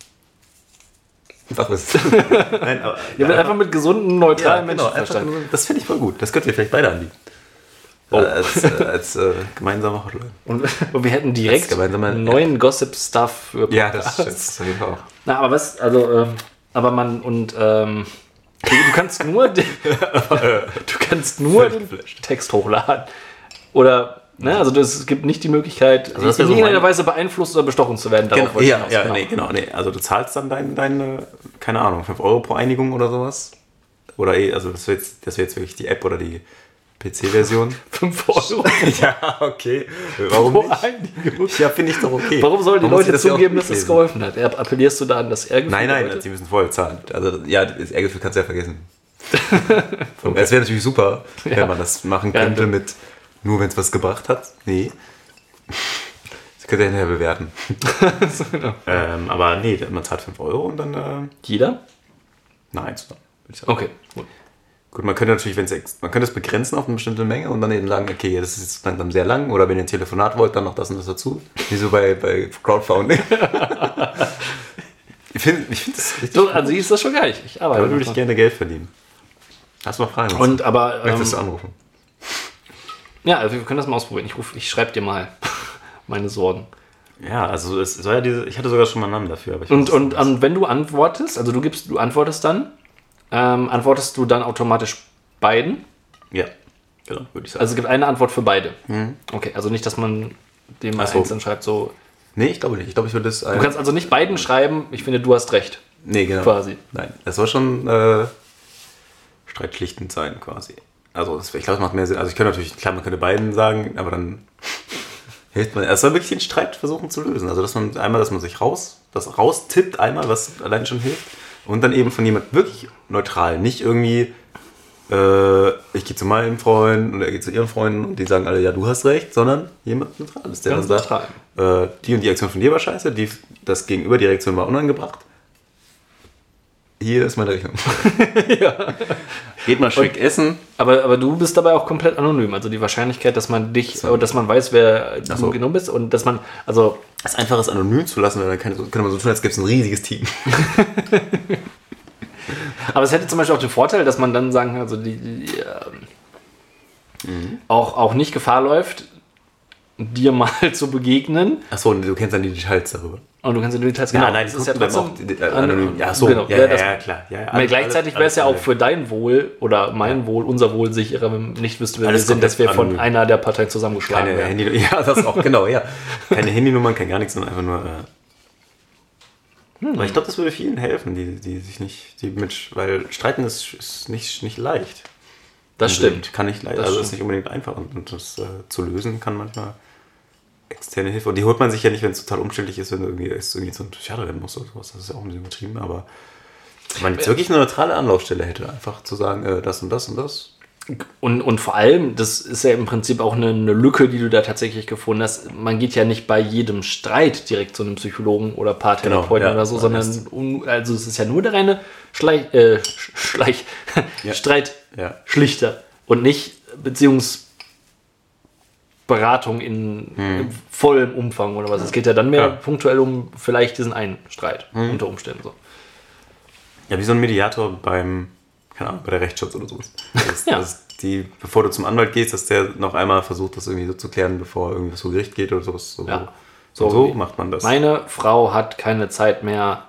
Fachwissen. Nein, aber, Ja, einfach mit gesunden, ja, neutralen genau, einfach Menschenverstand. nur, das finde ich voll gut. Das könnt ihr vielleicht beide anbieten. Oh. Äh, Als, äh, als äh, gemeinsame Hotline. Und, und wir hätten direkt einen neuen Gossip-Stuff für Ja, das stimmt. Das auf jeden Fall auch. Na, aber was, also, ähm, aber man, und, ähm, du, du kannst nur, den, du kannst nur den. Text hochladen. Oder, ne, also das, es gibt nicht die Möglichkeit, Also das in irgendeiner Weise beeinflusst oder bestochen zu werden. Darauf Genau, ja, ja, genau. nee, genau, nee. Also du zahlst dann deine, deine keine Ahnung, 5 Euro pro Einigung oder sowas. Oder eh, also das wäre jetzt, das wär jetzt wirklich die App oder die PC-Version. 5 Euro. ja, okay. Warum Pro nicht? Einigung. Ja, finde ich doch okay. Warum sollen die muss Leute das ja zugeben, dass es geholfen hat? Er- Appellierst du da an das Ehrgefühl? Nein, nein, Leute? sie müssen voll zahlen. Also ja, das Ärgergefühl kannst du ja vergessen. Es wäre natürlich super, Ja. wenn man das machen Ja, könnte du- mit nur wenn es was gebracht hat. Nee. Das könnt ihr hinterher bewerten. genau. ähm, aber nee, man zahlt 5 Euro und dann äh, Jeder? nein, zusammen. würde ich sagen. Okay, gut. Gut, man könnte natürlich, wenn es man könnte es begrenzen auf eine bestimmte Menge und dann eben sagen, okay, das ist jetzt langsam sehr lang oder wenn ihr ein Telefonat wollt, dann noch das und das dazu. Wie so bei, bei Crowdfunding. ich finde ich find das richtig. So, also ist das schon geil. Ich arbeite. Da würde ich gerne Geld verdienen. Hast du noch Fragen? Und aber, ähm, Möchtest du anrufen? Ja, also wir können das mal ausprobieren. Ich, ruf, ich schreibe dir mal meine Sorgen. Ja, also es soll ja diese, ich hatte sogar schon mal einen Namen dafür. Und, und ähm, wenn du antwortest, also du gibst, du antwortest dann, ähm, antwortest du dann automatisch beiden? ja, genau, würde ich sagen. Also es gibt eine Antwort für beide. Okay, also nicht, dass man dem mal so. einzeln schreibt, so. nee, ich glaube nicht. Ich glaube, ich würde das. Du kannst also nicht beiden schreiben, ich finde, du hast recht. nee, genau. quasi. Nein, das soll schon äh, streitschlichtend sein, quasi. Also, das, ich glaube, es macht mehr Sinn. Also, ich könnte natürlich, klar, man könnte beiden sagen, aber dann hilft man. Es soll wirklich den Streit versuchen zu lösen. Also, dass man einmal, dass man sich raus, das raustippt, einmal, was allein schon hilft. Und dann eben von jemand wirklich neutral. Nicht irgendwie, äh, ich gehe zu meinem Freund und er geht zu ihren Freunden und die sagen alle, ja, du hast recht, sondern jemand Neutrales, der Ganz dann sagt, äh, die und die Aktion von dir war scheiße, die, das Gegenüber, die Reaktion war unangebracht. Hier ist meine Rechnung. Geht mal schick essen. Aber, aber du bist dabei auch komplett anonym. Also die Wahrscheinlichkeit, dass man dich, So. dass man weiß, wer du so. genau bist und dass man, also Das einfach ist anonym zu lassen, weil dann kann, könnte man so tun, als gäbe es ein riesiges Team. Aber es hätte zum Beispiel auch den Vorteil, dass man dann sagen kann, also die, die ähm, auch, auch nicht Gefahr läuft, dir mal zu begegnen. Achso, und du kennst dann die Details darüber. Und du kannst die Details Ja, genau. nein, das ist ja trotzdem auch, äh, anonym. Ja, so, genau, ja, ja, ja, klar. Ja, Aber alles- gleichzeitig alles- wäre es ja auch alles- für dein Wohl oder mein Wohl, unser Wohl sicherer, wenn nicht wüssten, wer wir Alles sind, dass wir von anonym. einer der Parteien zusammengeschlagen Keine werden. Handy, ja, das auch, genau, ja. Keine Handynummern, kein gar nichts, sondern einfach nur. Äh, Hm. Aber ich glaube, das würde vielen helfen, die, die sich nicht, die mit, weil Streiten ist, ist nicht, nicht leicht. Das stimmt. Kann nicht leicht, Das also stimmt. ist nicht unbedingt einfach und, und das äh, zu lösen kann manchmal externe Hilfe. Und die holt man sich ja nicht, wenn es total umständlich ist, wenn du irgendwie, erst irgendwie zum Psychiater rennen musst oder sowas. Das ist ja auch ein bisschen übertrieben, aber wenn man jetzt wirklich eine neutrale Anlaufstelle hätte, einfach zu sagen, äh, das und das und das. Und, und vor allem, das ist ja im Prinzip auch eine, eine Lücke, die du da tatsächlich gefunden hast. Man geht ja nicht bei jedem Streit direkt zu einem Psychologen oder Paartherapeuten Genau, ja. oder so, sondern um, also es ist ja nur der reine Schleich, äh, Sch- Schleich, Ja. Streitschlichter Ja. und nicht Beziehungsberatung in, in vollem Umfang oder was. Es geht ja dann mehr Ja. punktuell um vielleicht diesen einen Streit unter Umständen so. Ja, wie so ein Mediator beim, keine Ahnung, bei der Rechtsschutz oder sowas. Das, Ja. das, die, bevor du zum Anwalt gehst, dass der noch einmal versucht, das irgendwie so zu klären, bevor irgendwas vor Gericht geht oder sowas. So, Ja. so, So so macht man das. Meine Frau hat keine Zeit mehr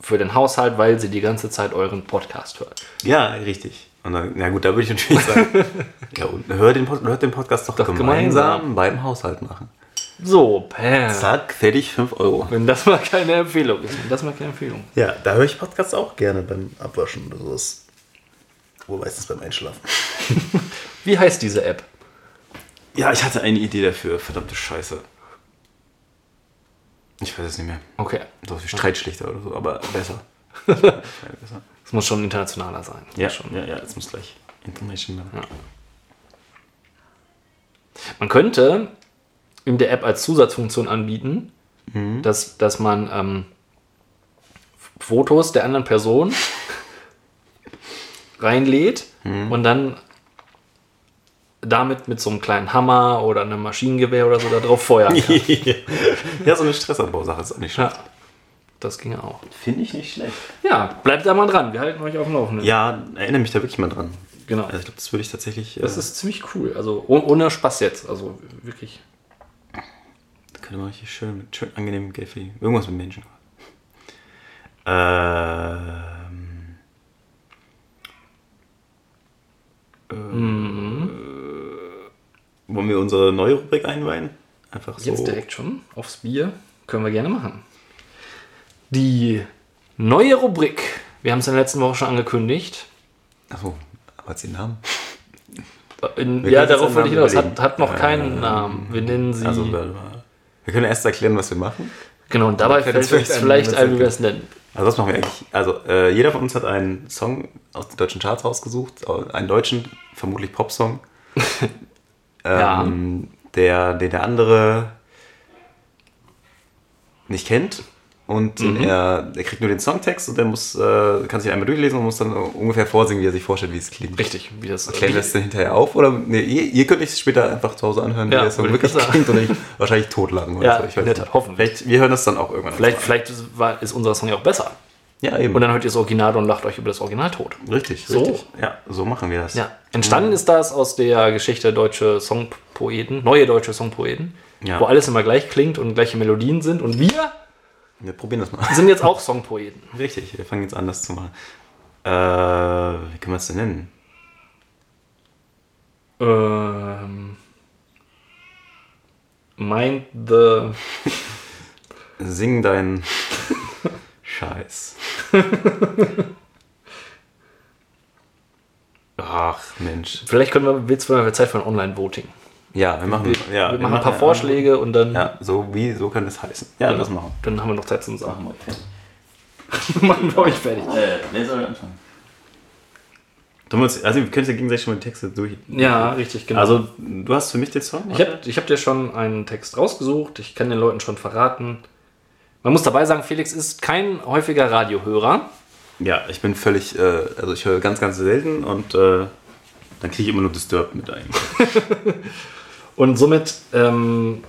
für den Haushalt, weil sie die ganze Zeit euren Podcast hört. Ja, richtig. Und dann, na gut, da würde ich natürlich sagen, ja, und hör den, Pod- hört den Podcast doch, Doch gemeinsam, gemeinsam. beim Haushalt machen. So, Pam. Zack, fertig, 5 Euro. Wenn das mal keine Empfehlung ist. Wenn das mal keine Empfehlung. Ja, da höre ich Podcasts auch gerne beim Abwaschen oder sowas. Wo meistens beim Einschlafen. Wie heißt diese App? Ja, ich hatte eine Idee dafür, verdammte Scheiße. Ich weiß es nicht mehr. Okay. So wie Streitschlichter oder so, aber besser. besser. Es muss schon internationaler sein. Ja, Schon. ja, ja, jetzt muss gleich International. Man könnte in der App als Zusatzfunktion anbieten, Mhm. dass, dass man ähm, Fotos der anderen Person reinlädt Mhm. und dann damit mit so einem kleinen Hammer oder einem Maschinengewehr oder so da drauf feuern kann. ja, so eine Stressabbausache ist auch nicht schlecht. ja, das ginge auch. Finde ich nicht schlecht. Ja, bleibt da mal dran. Wir halten euch auf dem Laufenden. Ja, erinnere mich da wirklich mal dran. genau. Also ich glaube, das würde ich tatsächlich. Das äh, ist ziemlich cool. Also oh- ohne Spaß jetzt. Also wirklich. Da könnte man richtig schön, mit schön angenehmem Geld verdienen. Irgendwas mit Menschen. Ähm. Äh, Wollen wir unsere neue Rubrik einweihen? Einfach so. Jetzt direkt schon aufs Bier. Können wir gerne machen. Die neue Rubrik. Wir haben es in der letzten Woche schon angekündigt. Achso, aber hat sie einen Namen? In, Wir ja, darauf wollte ich hinaus. Hat, hat noch keinen Ähm, Namen. Wir nennen sie. Also, wir können erst erklären, was wir machen. genau, und dabei fällt uns vielleicht ein, wie wir es nennen. Also was machen wir eigentlich? Also äh, jeder von uns hat einen Song aus den deutschen Charts rausgesucht, äh, einen deutschen, vermutlich Popsong, Ja. ähm, der, den der andere nicht kennt. Und Mhm. er, er kriegt nur den Songtext und er muss, äh, kann sich einmal durchlesen und muss dann ungefähr vorsingen, wie er sich vorstellt, wie es klingt. Richtig, wie das wir das dann hinterher auf? Oder nee, ihr, ihr könnt es später einfach zu Hause anhören, Ja, wie der Song wirklich klingt und ich wahrscheinlich totlachen. Oder Ja, so. Ich weiß in der nicht. Tat, hoffentlich. Vielleicht, wir hören das dann auch irgendwann. Vielleicht, vielleicht ist, war, ist unser Song ja auch besser. Ja, eben. Und dann hört ihr das Original und lacht euch über das Original tot. Richtig, So. richtig. Ja, so machen wir das. Ja. Entstanden ist das aus der Geschichte deutsche Songpoeten, neue deutsche Songpoeten, Ja. wo alles immer gleich klingt und gleiche Melodien sind. Und wir Wir probieren das mal. sind jetzt auch Songpoeten. Richtig, wir fangen jetzt an, das zu machen. Äh, wie können wir es denn nennen? Ähm, mind the. Sing dein Scheiß. Ach, Mensch. Vielleicht können wir, jetzt haben wir Zeit für ein Online-Voting. Ja, wir machen, Wir, ja, wir machen ein paar ja, Vorschläge und dann, Ja, so wie, so kann es heißen. Ja, Genau. das machen dann haben wir noch Zeit zum Sagen. wir. machen wir euch fertig. Äh, wer soll anfangen? Du musst, also wir können ja gegenseitig schon mal die Texte durch. Ja, richtig, genau. Also, du hast für mich den Song? Ich habe ich hab dir schon einen Text rausgesucht. Ich kann den Leuten schon verraten. Man muss dabei sagen, Felix ist kein häufiger Radiohörer. Ja, ich bin völlig, äh, also ich höre ganz, ganz selten und äh, dann kriege ich immer nur Disturbed mit eigentlich. Und somit ähm,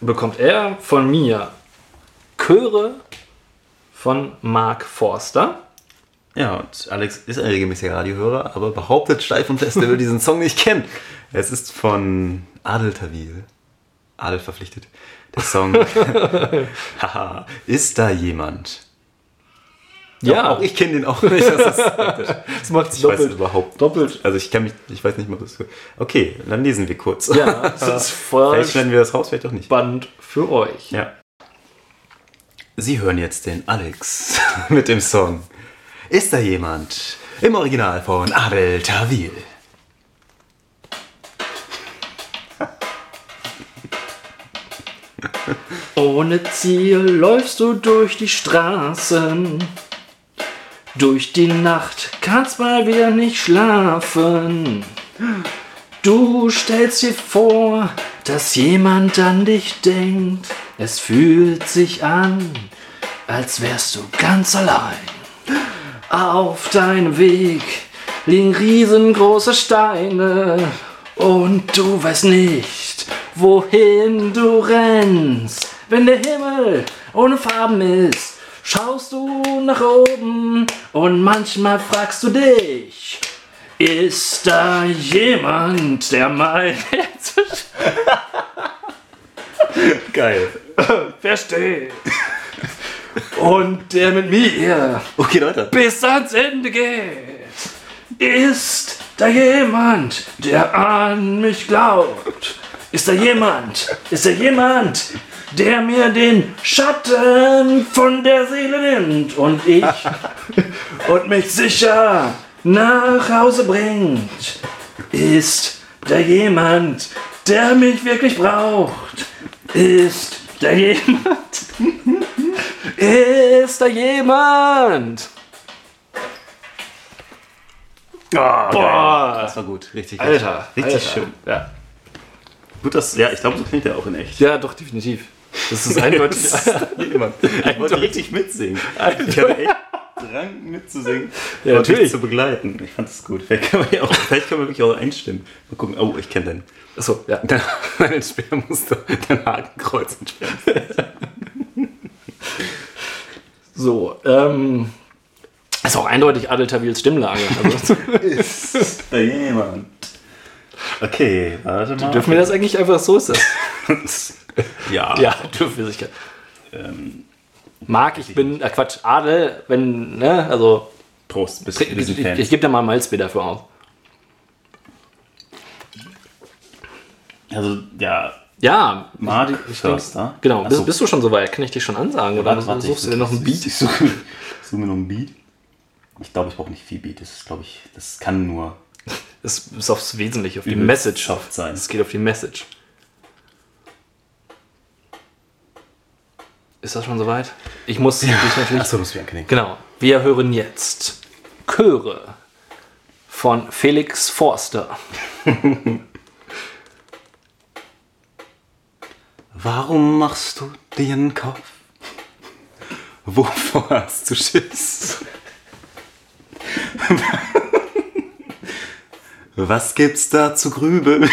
bekommt er von mir Chöre von Mark Forster. Ja, und Alex ist ein regelmäßiger Radiohörer, aber behauptet steif und fest, er will diesen Song nicht kennen. Es ist von Adel Tawil. Adel verpflichtet. Der Song Haha, ist da jemand? Ja, Auch ich kenne den auch nicht. Das das macht Ich weiß es überhaupt doppelt. Also ich kann mich, ich weiß nicht mal, was. Okay, dann lesen wir kurz. Ja, das ist voll Vielleicht schneiden wir das raus, vielleicht auch nicht. spannend für euch. Ja. Sie hören jetzt den Alex mit dem Song Ist da jemand? Im Original von Adel Tawil. Ohne Ziel läufst du durch die Straßen. Durch die Nacht kannst mal wieder nicht schlafen. Du stellst dir vor, dass jemand an dich denkt. Es fühlt sich an, als wärst du ganz allein. Auf deinem Weg liegen riesengroße Steine und du weißt nicht, wohin du rennst. Wenn der Himmel ohne Farben ist, schaust du nach oben und manchmal fragst du dich, ist da jemand, der mein Herz Geil. versteht und der mit mir Okay, Leute. bis ans Ende geht. Ist da jemand, der an mich glaubt? Ist da jemand? Ist da jemand, der mir den Schatten von der Seele nimmt und ich und mich sicher nach Hause bringt? Ist da jemand, der mich wirklich braucht? Ist da jemand? Ist da jemand? Boah, Das war gut. Richtig, Alter, richtig Alter. schön. Ja. Gut, das, ja, ich glaube, so klingt er auch in echt. ja, doch, definitiv. Das ist eindeutig. Ich wollte richtig mitsingen. Ich hatte echt Drang mitzusingen. Ja, und natürlich. zu begleiten. Ich fand es gut. Vielleicht können wir, ja auch, vielleicht können wir wirklich auch einstimmen. Mal gucken. Oh, ich kenne den. Achso, ja. Dein, dein Sperrmuster, dein Hakenkreuz entsperren. So, ähm. Ist auch eindeutig Adel Tawils Stimmlage. Also, Ist da jemand? Okay, warte mal. dürfen wir das eigentlich einfach so ist das? Ja. Ja, dürfen wir sicher. Ähm, Marc, ich bin, äh, Quatsch, Adel, wenn, ne, also, Prost, bist ich, sind ich, Fans. ich gebe dir mal ein Malzbier dafür aus. also, ja, Ja, Mardi ich Förster. genau. Ach Bist, so. bist du schon soweit? Kann ich dich schon ansagen? Oder Warte, warte, suchst du ich- dir noch ein Beat? Ich suche, ich suche mir noch ein Beat. Ich glaube, ich brauche nicht viel Beat. Das ist, glaube ich, das kann nur Das ist aufs Wesentliche, auf die Message. sein. Es geht auf die Message. Ist das schon soweit? Ich muss dich natürlich. Achso, muss wir ankündigen. Genau. Wir hören jetzt Chöre von Felix Forster. Warum machst du dir einen Kopf? Wovor hast du Schiss? Was gibt's da zu grübeln?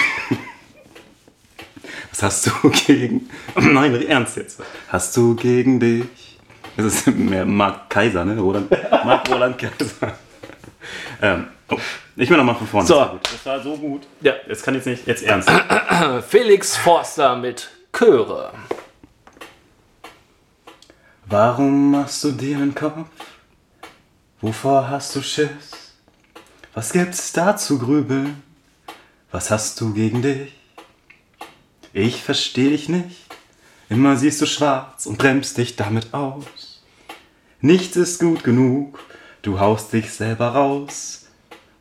Was hast du gegen. Nein, ernst jetzt. Hast du gegen dich. Das ist mehr Marc Kaiser, ne? Roland, Marc Roland Kaiser. Ähm, oh, ich will nochmal von vorne. So. Das war, das war so gut. Ja. Jetzt kann jetzt nicht. Jetzt ernst. Felix Forster mit Chöre. Warum machst du dir einen Kopf? Wovor hast du Schiss? Was gibt's da zu grübeln? Was hast du gegen dich? Ich versteh dich nicht. Immer siehst du schwarz und bremst dich damit aus. Nichts ist gut genug, du haust dich selber raus.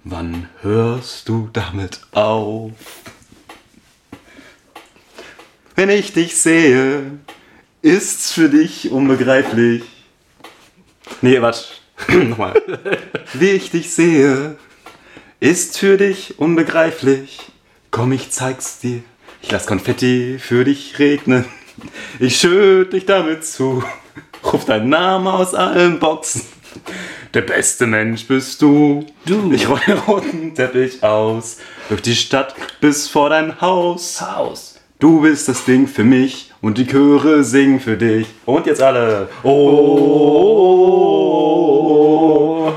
Wann hörst du damit auf? Wenn ich dich sehe, ist's für dich unbegreiflich. Nee, warte. Nochmal. Wie ich dich sehe, ist für dich unbegreiflich. Komm, ich zeig's dir. Ich lass Konfetti für dich regnen. Ich schütt dich damit zu. Ruf deinen Namen aus allen Boxen. Der beste Mensch bist du. Du. Ich roll den roten Teppich aus. Durch die Stadt bis vor dein Haus. Haus. Du bist das Ding für mich und die Chöre singen für dich. Und jetzt alle. Oh.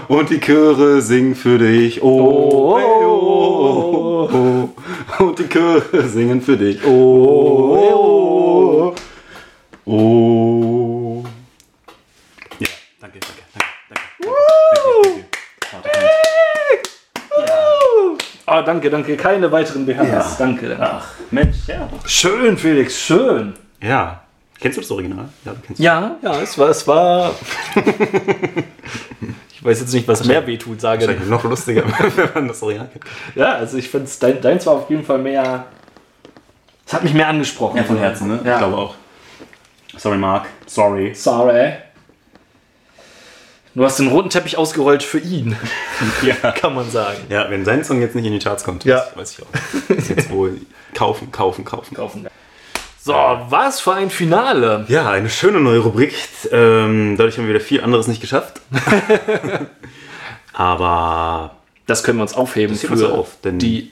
Und die Chöre singen für dich. Oh. Oh, oh, und die Chöre singen für dich. Oh, oh, oh. Ja, danke, danke, danke, danke. danke, danke, danke. Ah, danke, danke. Keine weiteren BHs. Danke, danke. Ach, Mensch, ja. Schön, Felix, schön. Ja. Kennst du das Original? Ja, du kennst Ja, ja, es war, es war. ich weiß jetzt nicht, was mehr wehtut, sage. Wahrscheinlich noch lustiger, wenn man das Original kennt. Ja, also ich finde dein, deins war auf jeden Fall mehr. Es hat mich mehr angesprochen. Ja, von Herzen, ne? Ja. Ich glaube auch. Sorry, Mark. Sorry. Sorry. Du hast den roten Teppich ausgerollt für ihn, Ja. kann man sagen. Ja, wenn sein Song jetzt nicht in die Charts kommt, Ja. weiß ich auch. Ist jetzt wohl kaufen, kaufen, kaufen. Kaufen. So, was für ein Finale. Ja, eine schöne neue Rubrik. Ähm, dadurch haben wir wieder viel anderes nicht geschafft. Aber Das können wir uns aufheben Das für uns auf, denn- die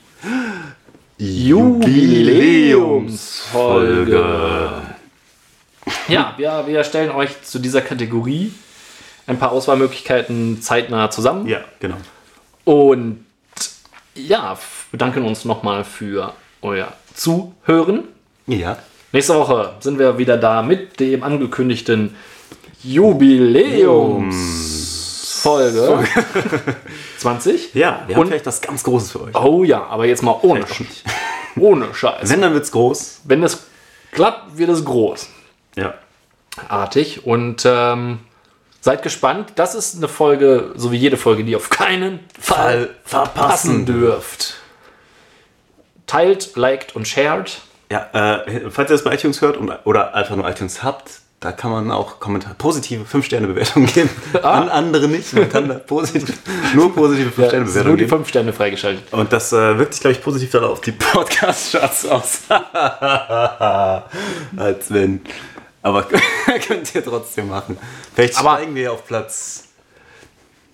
Jubiläumsfolge. Ja, wir, wir stellen euch zu dieser Kategorie ein paar Auswahlmöglichkeiten zeitnah zusammen. Ja, genau. Und ja, bedanken uns nochmal für euer Zuhören. Ja. Nächste Woche sind wir wieder da mit dem angekündigten Jubiläumsfolge 20. Ja, wir haben Und- vielleicht was ganz Großes für euch. Oh ja, aber jetzt mal ohne, nicht. ohne Scheiß. Wenn, dann wird's groß. Wenn das klappt, wird es groß. Ja. artig und ähm, seid gespannt. Das ist eine Folge, so wie jede Folge, die ihr auf keinen Fall verpassen dürft. Teilt, liked und shared. Ja, äh, falls ihr das bei iTunes hört und, oder einfach nur iTunes habt, da kann man auch Kommentar positive 5-Sterne-Bewertungen geben. An andere nicht. Man kann da positiv, nur positive Ja, es sind 5-Sterne-Bewertungen nur die geben. 5 Sterne freigeschaltet. Und das äh, wirkt sich, glaube ich, positiv dann auf die Podcast-Charts aus. Als wenn. Aber könnt ihr trotzdem machen. Vielleicht Aber- steigen wir auf Platz.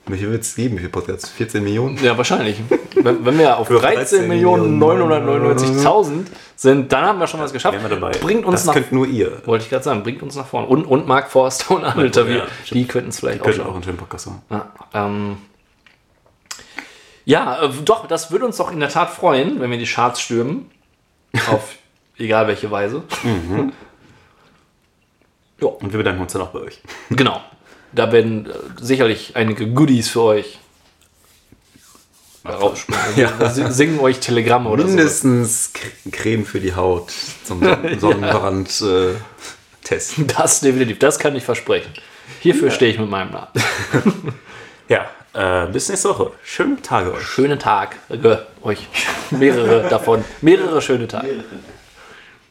Wie viel wird es geben? Wie viele Podcasts? 14 Millionen? Ja, wahrscheinlich. wenn, wenn wir auf Für 13 Millionen 999.000 sind, dann haben wir schon was geschafft. Wir dabei. Bringt uns das nach könnt nur ihr. wollte ich gerade sagen, bringt uns nach vorne. Und, und Mark Forster und Arne Interview, ja, die könnten es vielleicht auch Könnt schon. auch einen schönen Podcast machen. Ja, ähm, ja äh, doch, das würde uns doch in der Tat freuen, wenn wir die Charts stürmen. Auf egal welche Weise. Ja, Und wir bedanken uns dann auch bei euch. genau. Da werden äh, sicherlich einige Goodies für euch rausspringen. Ja. Singen euch Telegramme oder so. Mindestens Cre- Creme für die Haut zum Son- Sonnenbrand-Test. Das definitiv, das kann ich versprechen. Hierfür stehe ich mit meinem Namen. ja, äh, bis nächste Woche. Schöne Tage euch. Schönen Tag. Äh, euch. Mehrere davon. Mehrere schöne Tage.